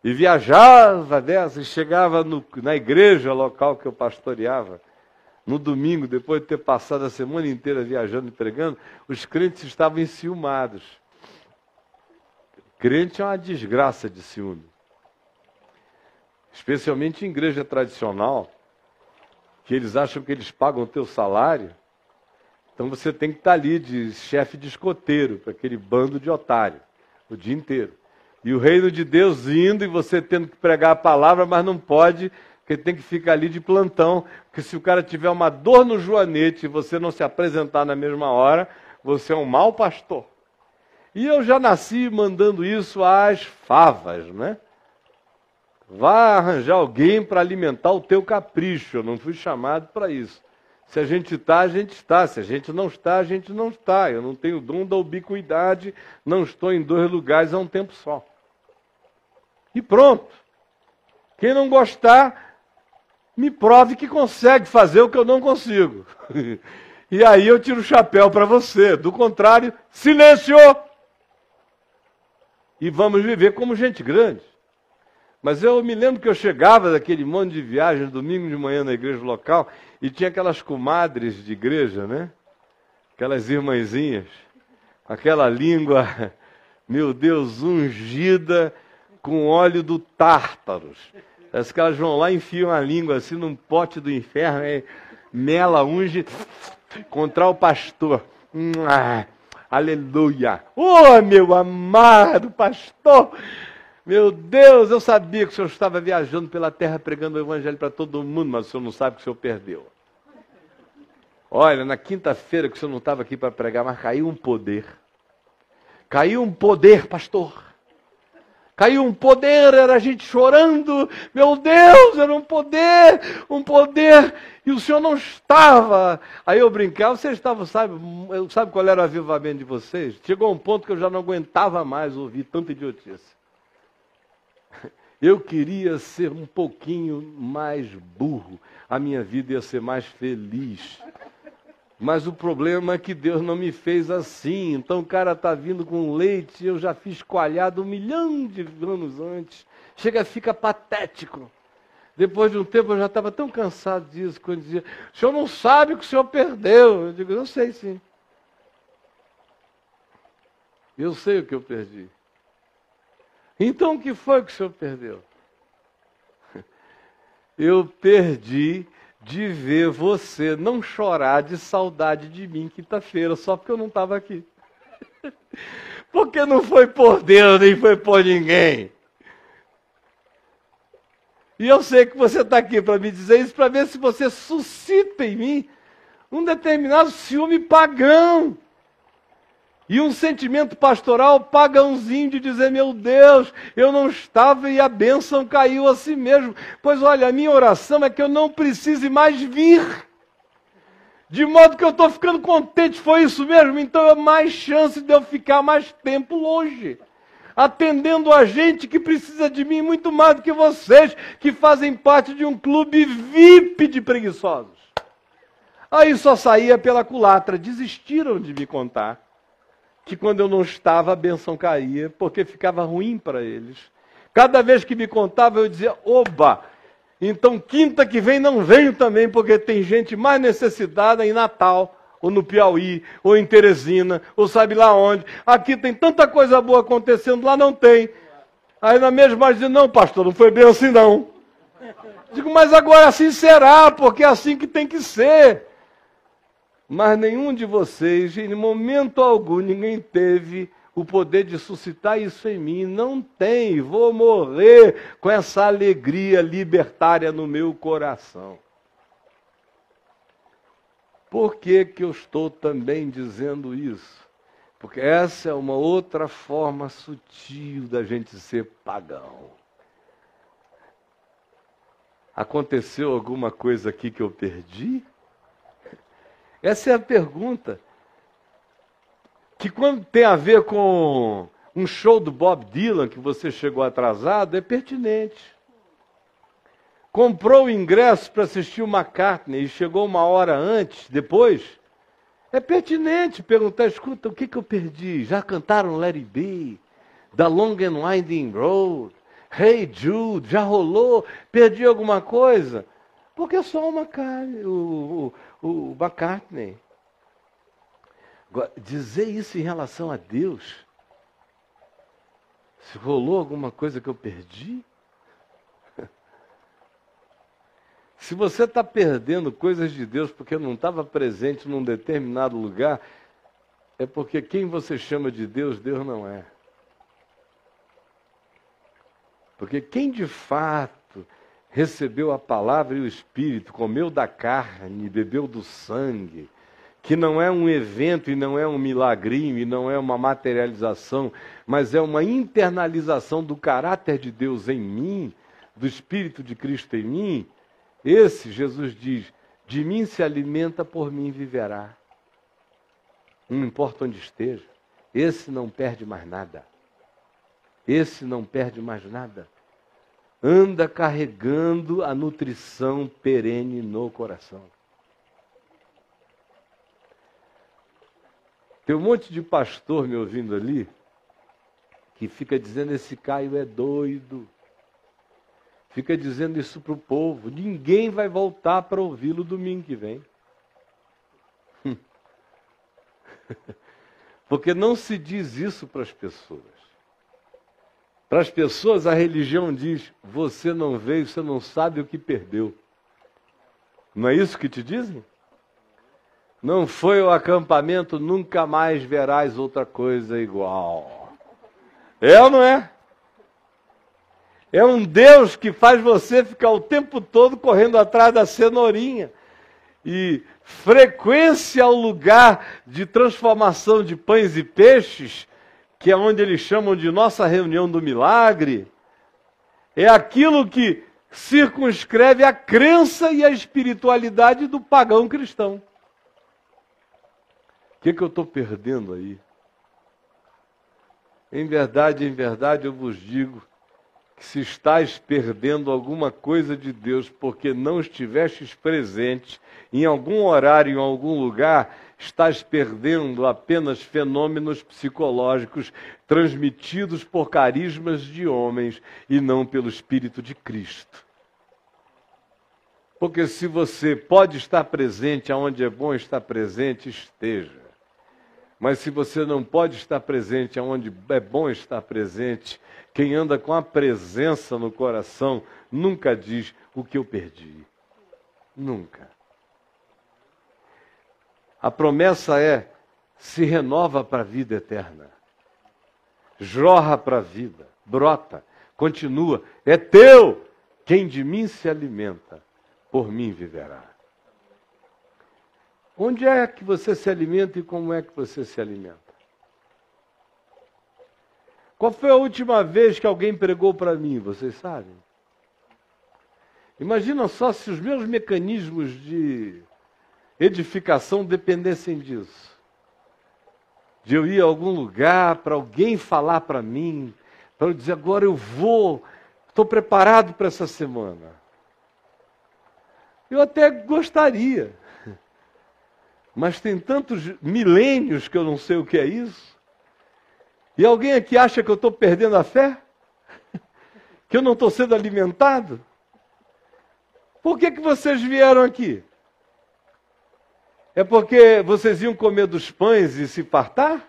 e viajava dessa, e chegava no, na igreja local que eu pastoreava, no domingo, depois de ter passado a semana inteira viajando e pregando, os crentes estavam enciumados. Crente é uma desgraça de ciúme. Especialmente em igreja tradicional, que eles acham que eles pagam o teu salário então você tem que estar ali de chefe de escoteiro para aquele bando de otário o dia inteiro. E o reino de Deus indo e você tendo que pregar a palavra, mas não pode, porque tem que ficar ali de plantão, porque se o cara tiver uma dor no joanete e você não se apresentar na mesma hora, você é um mau pastor. E eu já nasci mandando isso às favas, né? Vá arranjar alguém para alimentar o teu capricho. Eu não fui chamado para isso. Se a gente está, a gente está. Se a gente não está, a gente não está. Eu não tenho dom da ubiquidade, não estou em dois lugares a um tempo só. E pronto. Quem não gostar, me prove que consegue fazer o que eu não consigo. [laughs] e aí eu tiro o chapéu para você. Do contrário, silêncio! E vamos viver como gente grande. Mas eu me lembro que eu chegava daquele monte de viagens, domingo de manhã na igreja local, e tinha aquelas comadres de igreja, né? Aquelas irmãzinhas, aquela língua, [laughs] meu Deus, ungida com óleo do tártaros. As que elas vão lá e enfiam a língua assim num pote do inferno, e mela, unge, [laughs] contra o pastor. Aleluia! Oh, meu amado pastor! Meu Deus, eu sabia que o senhor estava viajando pela terra pregando o evangelho para todo mundo, mas o senhor não sabe que o senhor perdeu. Olha, na quinta-feira que o senhor não estava aqui para pregar, mas caiu um poder. Caiu um poder, pastor. Caiu um poder, era a gente chorando. Meu Deus, era um poder, um poder. E o senhor não estava. Aí eu brincava, vocês estavam, sabe, sabe qual era o avivamento de vocês? Chegou um ponto que eu já não aguentava mais ouvir tanta idiotice. Eu queria ser um pouquinho mais burro, a minha vida ia ser mais feliz. Mas o problema é que Deus não me fez assim. Então o cara está vindo com leite, eu já fiz coalhado um milhão de anos antes. Chega, fica patético. Depois de um tempo eu já estava tão cansado disso, quando dizia, o senhor não sabe o que o senhor perdeu. Eu digo, eu sei sim. Eu sei o que eu perdi. Então o que foi que o senhor perdeu? Eu perdi de ver você não chorar de saudade de mim quinta-feira, só porque eu não estava aqui. [laughs] Porque não foi por Deus, nem foi por ninguém. E eu sei que você está aqui para me dizer isso, para ver se você suscita em mim um determinado ciúme pagão. E um sentimento pastoral pagãozinho de dizer: meu Deus, eu não estava e a bênção caiu a si mesmo. Pois olha, a minha oração é que eu não precise mais vir. De modo que eu estou ficando contente, foi isso mesmo? Então é mais chance de eu ficar mais tempo longe. Atendendo a gente que precisa de mim muito mais do que vocês, que fazem parte de um clube VIP de preguiçosos. Aí só saía pela culatra, desistiram de me contar que quando eu não estava a benção caía, porque ficava ruim para eles. Cada vez que me contava, eu dizia: oba! Então, quinta que vem não venho também, porque tem gente mais necessitada em Natal ou no Piauí, ou em Teresina, ou sabe lá onde. Aqui tem tanta coisa boa acontecendo, lá não tem. Aí na mesma diz, não, pastor, não foi bem assim não. Digo, mas agora assim será, porque é assim que tem que ser. Mas nenhum de vocês, em momento algum, ninguém teve o poder de suscitar isso em mim. Não tem, vou morrer com essa alegria libertária no meu coração. Por que, que eu estou também dizendo isso? Porque essa é uma outra forma sutil da gente ser pagão. Aconteceu alguma coisa aqui que eu perdi? Essa é a pergunta. Que quando tem a ver com um show do Bob Dylan que você chegou atrasado, é pertinente comprou o ingresso para assistir o McCartney e chegou uma hora antes, depois, é pertinente perguntar: escuta, o que, que eu perdi? Já cantaram Let It Be, The Long and Winding Road, Hey Jude, já rolou? Perdi alguma coisa? Porque só uma carne, o, o, McCartney. Dizer isso em relação a Deus, se rolou alguma coisa que eu perdi, [laughs] Se você está perdendo coisas de Deus porque não estava presente num determinado lugar, é porque quem você chama de Deus, Deus não é. Porque quem de fato recebeu a palavra e o Espírito, comeu da carne, bebeu do sangue, que não é um evento e não é um milagrinho e não é uma materialização, mas é uma internalização do caráter de Deus em mim, do Espírito de Cristo em mim, esse, Jesus diz, de mim se alimenta, por mim viverá. Não importa onde esteja, esse não perde mais nada. Esse não perde mais nada. Anda carregando a nutrição perene no coração. Tem um monte de pastor me ouvindo ali que fica dizendo: esse Caio é doido fica dizendo isso para o povo. Ninguém vai voltar para ouvi-lo domingo que vem. [laughs] Porque não se diz isso para as pessoas. Para as pessoas, a religião diz: você não veio, você não sabe o que perdeu. Não é isso que te dizem? Não foi o acampamento, nunca mais verás outra coisa igual. É ou não é? É um Deus que faz você ficar o tempo todo correndo atrás da cenourinha. E frequência ao lugar de transformação de pães e peixes, que é onde eles chamam de nossa reunião do milagre, é aquilo que circunscreve a crença e a espiritualidade do pagão cristão. O que, que eu estou perdendo aí? Em verdade, em verdade, eu vos digo que se estás perdendo alguma coisa de Deus porque não estivestes presente em algum horário, em algum lugar, estás perdendo apenas fenômenos psicológicos transmitidos por carismas de homens e não pelo Espírito de Cristo. Porque se você pode estar presente aonde é bom estar presente, esteja. Mas se você não pode estar presente aonde é bom estar presente, quem anda com a presença no coração nunca diz o que eu perdi. Nunca. A promessa é: se renova para a vida eterna. Jorra para a vida, brota, continua. É teu. Quem de mim se alimenta, por mim viverá. Onde é que você se alimenta e como é que você se alimenta? Qual foi a última vez que alguém pregou para mim? Vocês sabem? Imagina só se os meus mecanismos de edificação dependessem disso. De eu ir a algum lugar para alguém falar para mim, para eu dizer agora eu vou, estou preparado para essa semana. Eu até gostaria, mas tem tantos milênios que eu não sei o que é isso. E alguém aqui acha que eu estou perdendo a fé? [laughs] Que eu não estou sendo alimentado? Por que, que vocês vieram aqui? É porque vocês iam comer dos pães e se fartar?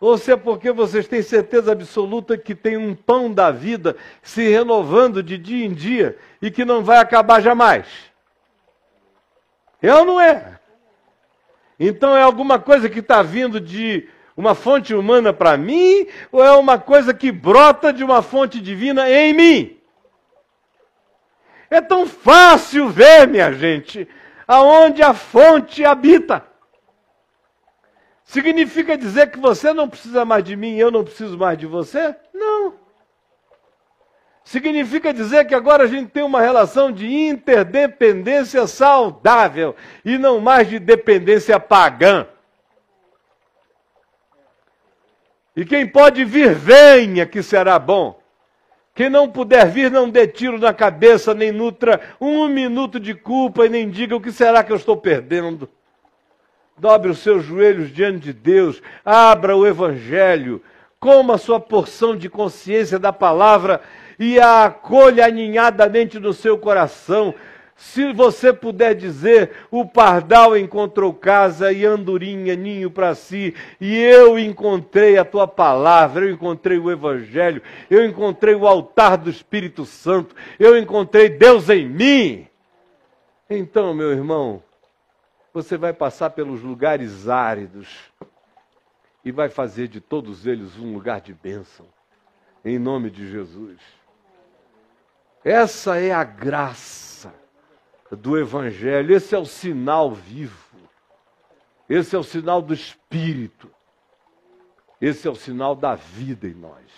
Ou se é porque vocês têm certeza absoluta que tem um pão da vida se renovando de dia em dia e que não vai acabar jamais? É ou não é? Então é alguma coisa que está vindo de uma fonte humana para mim ou é uma coisa que brota de uma fonte divina em mim? É tão fácil ver, minha gente, aonde a fonte habita. Significa dizer que você não precisa mais de mim e eu não preciso mais de você? Não. Significa dizer que agora a gente tem uma relação de interdependência saudável e não mais de dependência pagã. E quem pode vir, venha, que será bom. Quem não puder vir, não dê tiro na cabeça, nem nutra um minuto de culpa e nem diga o que será que eu estou perdendo. Dobre os seus joelhos diante de Deus, abra o Evangelho, coma a sua porção de consciência da palavra e a acolha aninhadamente no seu coração. Se você puder dizer, o pardal encontrou casa e andorinha ninho para si, e eu encontrei a tua palavra, eu encontrei o evangelho, eu encontrei o altar do Espírito Santo, eu encontrei Deus em mim. Então, meu irmão, você vai passar pelos lugares áridos e vai fazer de todos eles um lugar de bênção, em nome de Jesus. Essa é a graça do Evangelho, esse é o sinal vivo, esse é o sinal do Espírito, esse é o sinal da vida em nós.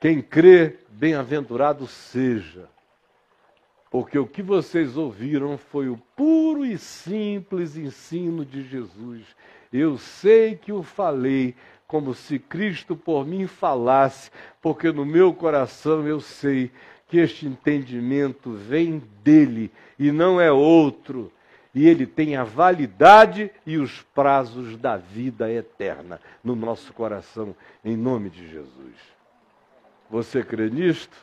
Quem crê, bem-aventurado seja porque o que vocês ouviram foi o puro e simples ensino de Jesus. Eu sei que o falei como se Cristo por mim falasse, porque no meu coração eu sei que este entendimento vem dele e não é outro. E ele tem a validade e os prazos da vida eterna no nosso coração, em nome de Jesus. Você crê nisto?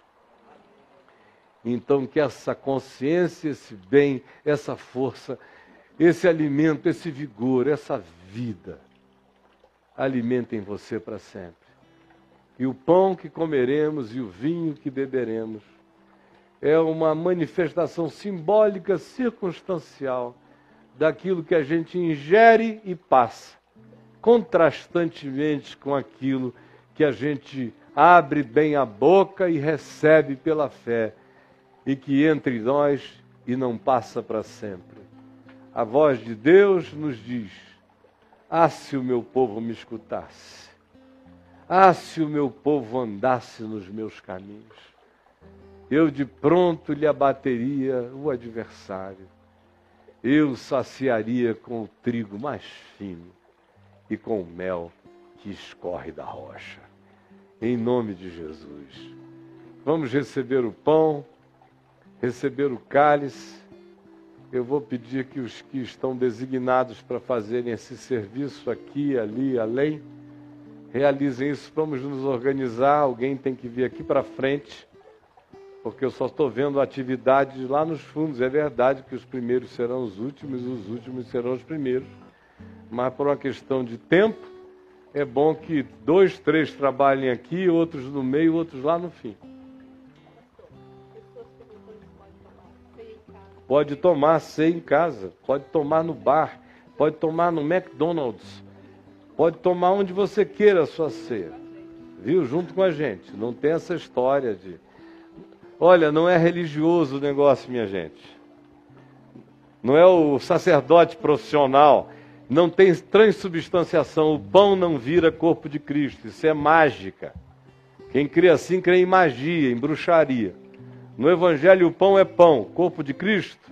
Então, que essa consciência, esse bem, essa força, esse alimento, esse vigor, essa vida, alimentem você para sempre. E o pão que comeremos e o vinho que beberemos é uma manifestação simbólica, circunstancial, daquilo que a gente ingere e passa, contrastantemente com aquilo que a gente abre bem a boca e recebe pela fé e que entre nós e não passa para sempre. A voz de Deus nos diz: Ah, se o meu povo me escutasse, ah, se o meu povo andasse nos meus caminhos, eu de pronto lhe abateria o adversário, eu saciaria com o trigo mais fino e com o mel que escorre da rocha. Em nome de Jesus. Vamos receber o pão receber o cálice. Eu vou pedir que os que estão designados para fazerem esse serviço aqui, ali, além, realizem isso. Vamos nos organizar. Alguém tem que vir aqui para frente, porque eu só estou vendo atividades lá nos fundos. É verdade que os primeiros serão os últimos, os últimos serão os primeiros. Mas por uma questão de tempo, é bom que dois, três trabalhem aqui, outros no meio, outros lá no fim. pode tomar ceia em casa, pode tomar no bar, pode tomar no McDonald's, pode tomar onde você queira a sua ceia, viu? Junto com a gente. Não tem essa história de. Olha, não é religioso o negócio, minha gente. Não é o sacerdote profissional. Não tem transubstanciação. O pão não vira corpo de Cristo. Isso é mágica. Quem crê assim crê em magia, em bruxaria. No Evangelho, o pão é pão, corpo de Cristo.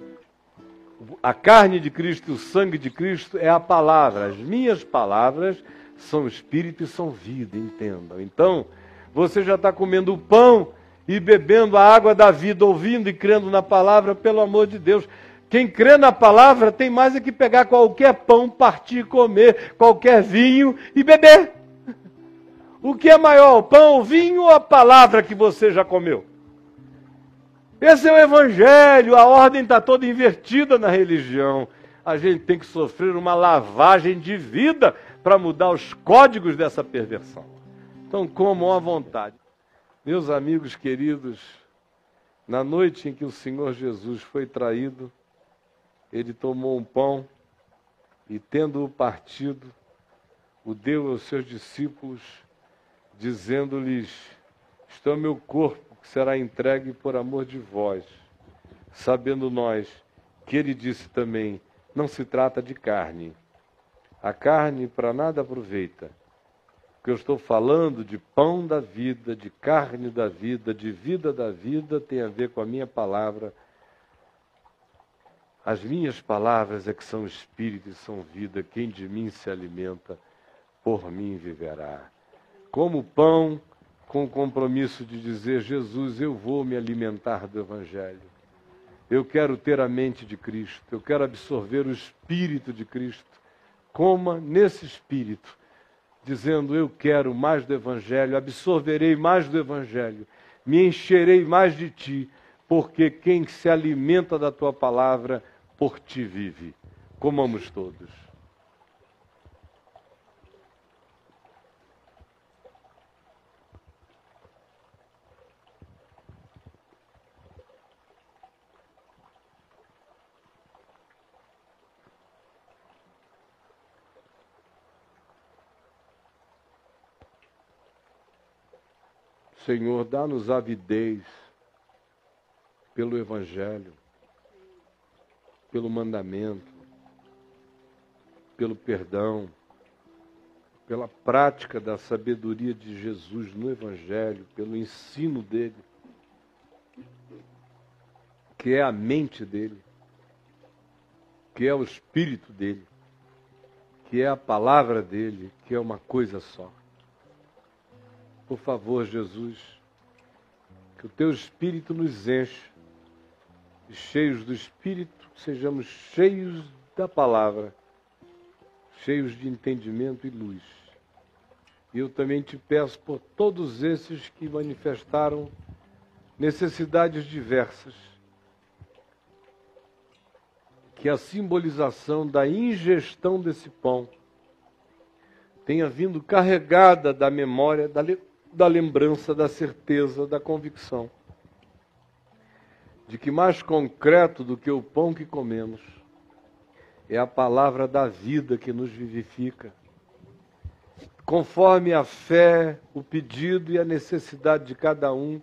A carne de Cristo o sangue de Cristo é a palavra. As minhas palavras são espírito e são vida, entendam. Então, você já está comendo o pão e bebendo a água da vida, ouvindo e crendo na palavra, pelo amor de Deus. Quem crê na palavra tem mais é que pegar qualquer pão, partir comer, qualquer vinho e beber. O que é maior, o pão, o vinho ou a palavra que você já comeu? Esse é o Evangelho, a ordem está toda invertida na religião. a gente tem que sofrer uma lavagem de vida para mudar os códigos dessa perversão. Então, comam à vontade. Meus amigos queridos, na noite em que o Senhor Jesus foi traído, ele tomou um pão e, tendo-o partido, o deu aos seus discípulos, dizendo-lhes: Isto é meu corpo que será entregue por amor de vós. Sabendo nós que ele disse também: Não se trata de carne. A carne para nada aproveita que eu estou falando de pão da vida, de carne da vida, de vida da vida, tem a ver com a minha palavra. As minhas palavras é que são espírito e são vida. Quem de mim se alimenta, por mim viverá. Como pão, com o compromisso de dizer: Jesus, eu vou me alimentar do Evangelho. Eu quero ter a mente de Cristo, eu quero absorver o Espírito de Cristo. Coma nesse Espírito dizendo: Eu quero mais do Evangelho, absorverei mais do Evangelho, me encherei mais de ti, porque quem se alimenta da tua palavra, por ti vive. Comamos todos. Senhor, dá-nos avidez pelo Evangelho, pelo mandamento, pelo perdão, pela prática da sabedoria de Jesus no Evangelho, pelo ensino dele, que é a mente dele, que é o espírito dele, que é a palavra dele, que é uma coisa só. Por favor, Jesus, que o teu Espírito nos enche, e cheios do Espírito, sejamos cheios da palavra, cheios de entendimento e luz. E eu também te peço por todos esses que manifestaram necessidades diversas, que a simbolização da ingestão desse pão tenha vindo carregada da memória, da, da lembrança, da certeza, da convicção de que mais concreto do que o pão que comemos é a palavra da vida que nos vivifica. Conforme a fé, o pedido e a necessidade de cada um,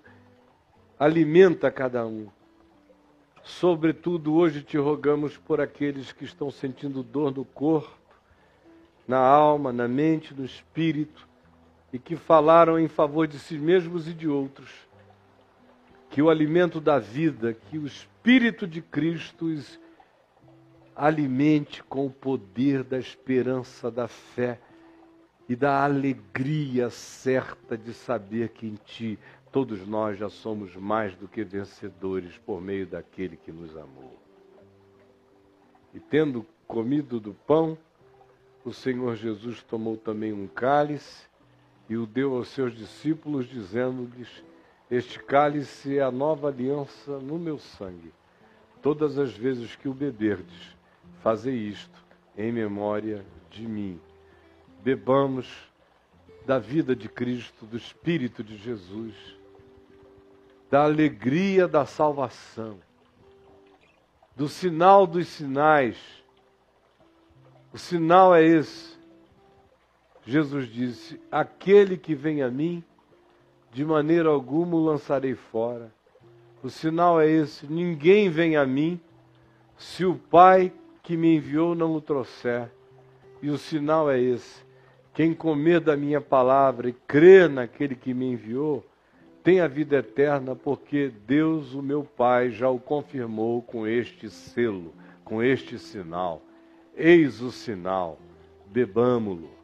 alimenta cada um. Sobretudo, hoje te rogamos por aqueles que estão sentindo dor no corpo, na alma, na mente, no espírito, e que falaram em favor de si mesmos e de outros. Que o alimento da vida, que o Espírito de Cristo os alimente com o poder da esperança, da fé e da alegria certa de saber que em Ti todos nós já somos mais do que vencedores por meio daquele que nos amou. E tendo comido do pão, o Senhor Jesus tomou também um cálice e o deu aos seus discípulos, dizendo-lhes: Este cálice é a nova aliança no meu sangue. Todas as vezes que o beberdes, fazei isto em memória de mim. Bebamos da vida de Cristo, do Espírito de Jesus, da alegria da salvação, do sinal dos sinais. O sinal é esse Jesus disse: Aquele que vem a mim, de maneira alguma o lançarei fora. O sinal é esse: ninguém vem a mim se o Pai que me enviou não o trouxer. E o sinal é esse: quem comer da minha palavra e crer naquele que me enviou, tem a vida eterna, porque Deus, o meu Pai, já o confirmou com este selo, com este sinal. Eis o sinal, bebamo-lo.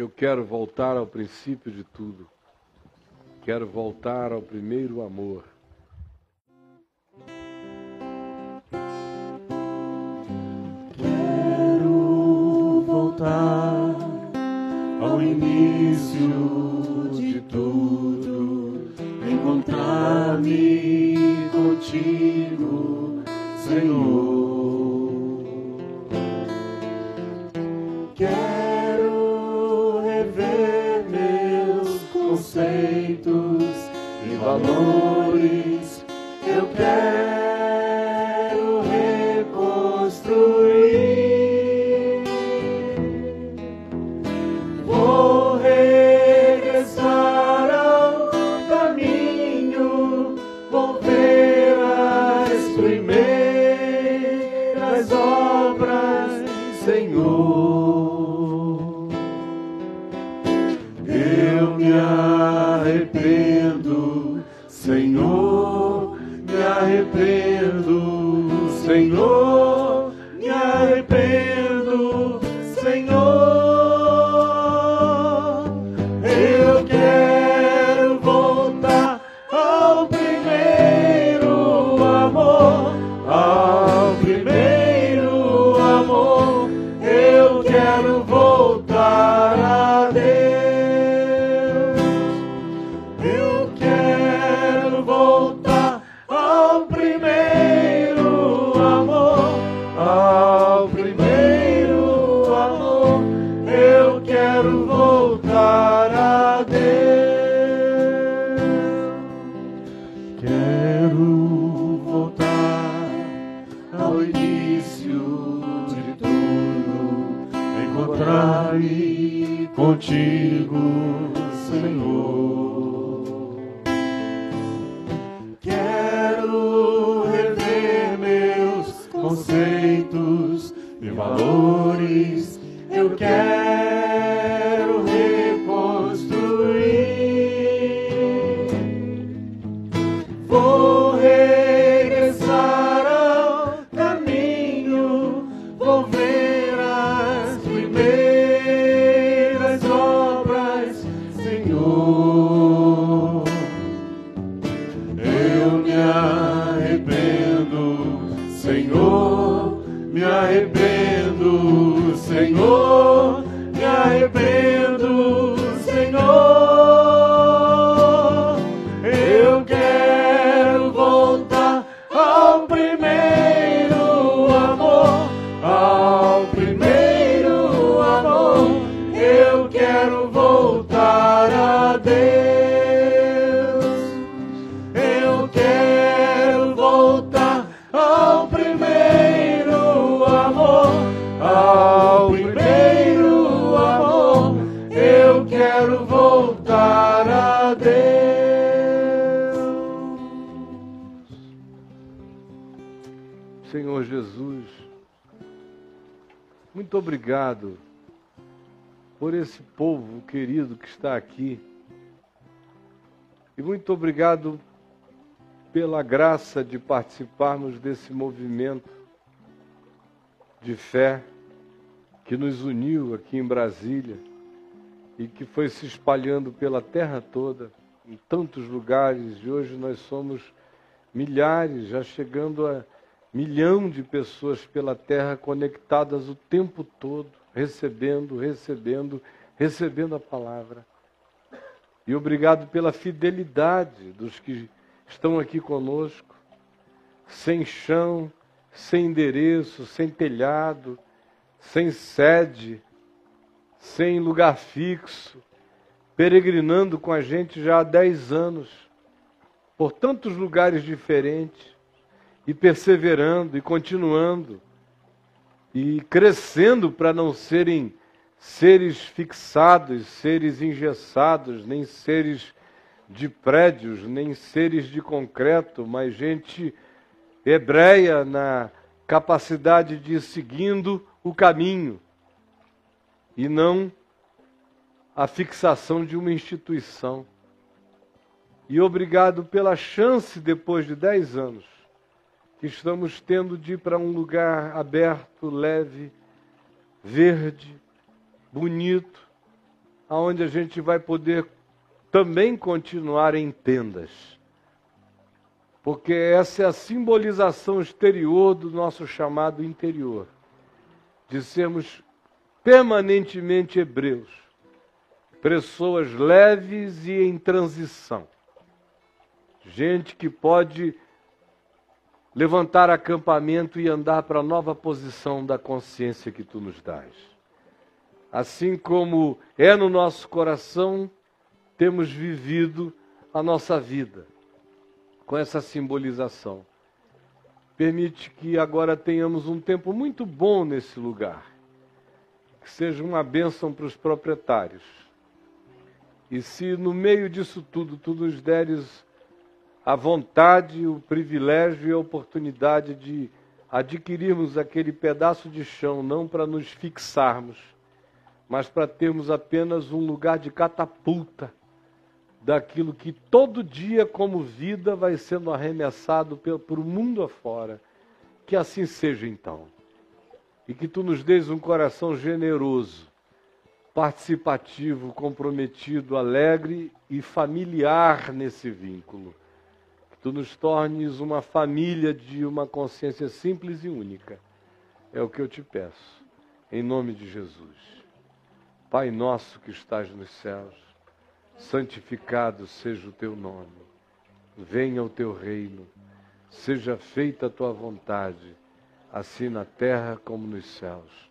Eu quero voltar ao princípio de tudo. Quero voltar ao primeiro amor. Quero voltar ao início de tudo, encontrar-me contigo, Senhor. Valores. Eu quero está aqui. E muito obrigado pela graça de participarmos desse movimento de fé que nos uniu aqui em Brasília e que foi se espalhando pela terra toda, em tantos lugares, e hoje nós somos milhares, já chegando a milhão de pessoas pela terra conectadas o tempo todo, recebendo, recebendo, recebendo a palavra. E obrigado pela fidelidade dos que estão aqui conosco, sem chão, sem endereço, sem telhado, sem sede, sem lugar fixo, peregrinando com a gente já há dez anos, por tantos lugares diferentes, e perseverando e continuando, e crescendo para não serem seres fixados, seres engessados, nem seres de prédios, nem seres de concreto, mas gente hebreia na capacidade de ir seguindo o caminho e não a fixação de uma instituição. E obrigado pela chance, depois de dez anos, que estamos tendo de ir para um lugar aberto, leve, verde, bonito, aonde a gente vai poder também continuar em tendas. Porque essa é a simbolização exterior do nosso chamado interior, de sermos permanentemente hebreus, pessoas leves e em transição. Gente que pode levantar acampamento e andar para a nova posição da consciência que tu nos dás. Assim como é no nosso coração, temos vivido a nossa vida com essa simbolização. Permite que agora tenhamos um tempo muito bom nesse lugar, que seja uma bênção para os proprietários. E se no meio disso tudo tu nos deres a vontade, o privilégio e a oportunidade de adquirirmos aquele pedaço de chão, não para nos fixarmos, mas para termos apenas um lugar de catapulta daquilo que todo dia, como vida, vai sendo arremessado para o mundo afora. Que assim seja então. E que tu nos dês um coração generoso, participativo, comprometido, alegre e familiar nesse vínculo tu nos tornes uma família de uma consciência simples e única. É o que eu te peço, em nome de Jesus. Pai nosso que estás nos céus, santificado seja o teu nome. Venha o teu reino, seja feita a tua vontade, assim na terra como nos céus.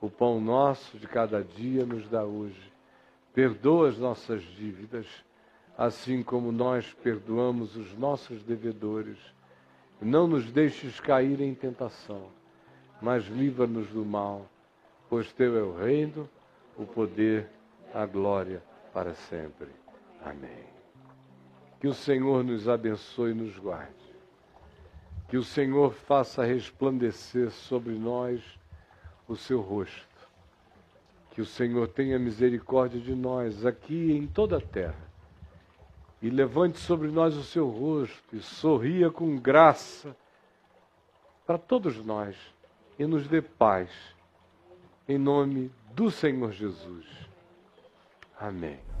O pão nosso de cada dia nos dá hoje. Perdoa as nossas dívidas assim como nós perdoamos os nossos devedores. Não nos deixes cair em tentação, mas livra-nos do mal, pois teu é o reino, o poder, a glória para sempre. Amém. Que o Senhor nos abençoe e nos guarde. Que o Senhor faça resplandecer sobre nós o seu rosto. Que o Senhor tenha misericórdia de nós aqui em toda a terra e levante sobre nós o seu rosto e sorria com graça para todos nós e nos dê paz. Em nome do Senhor Jesus. Amém.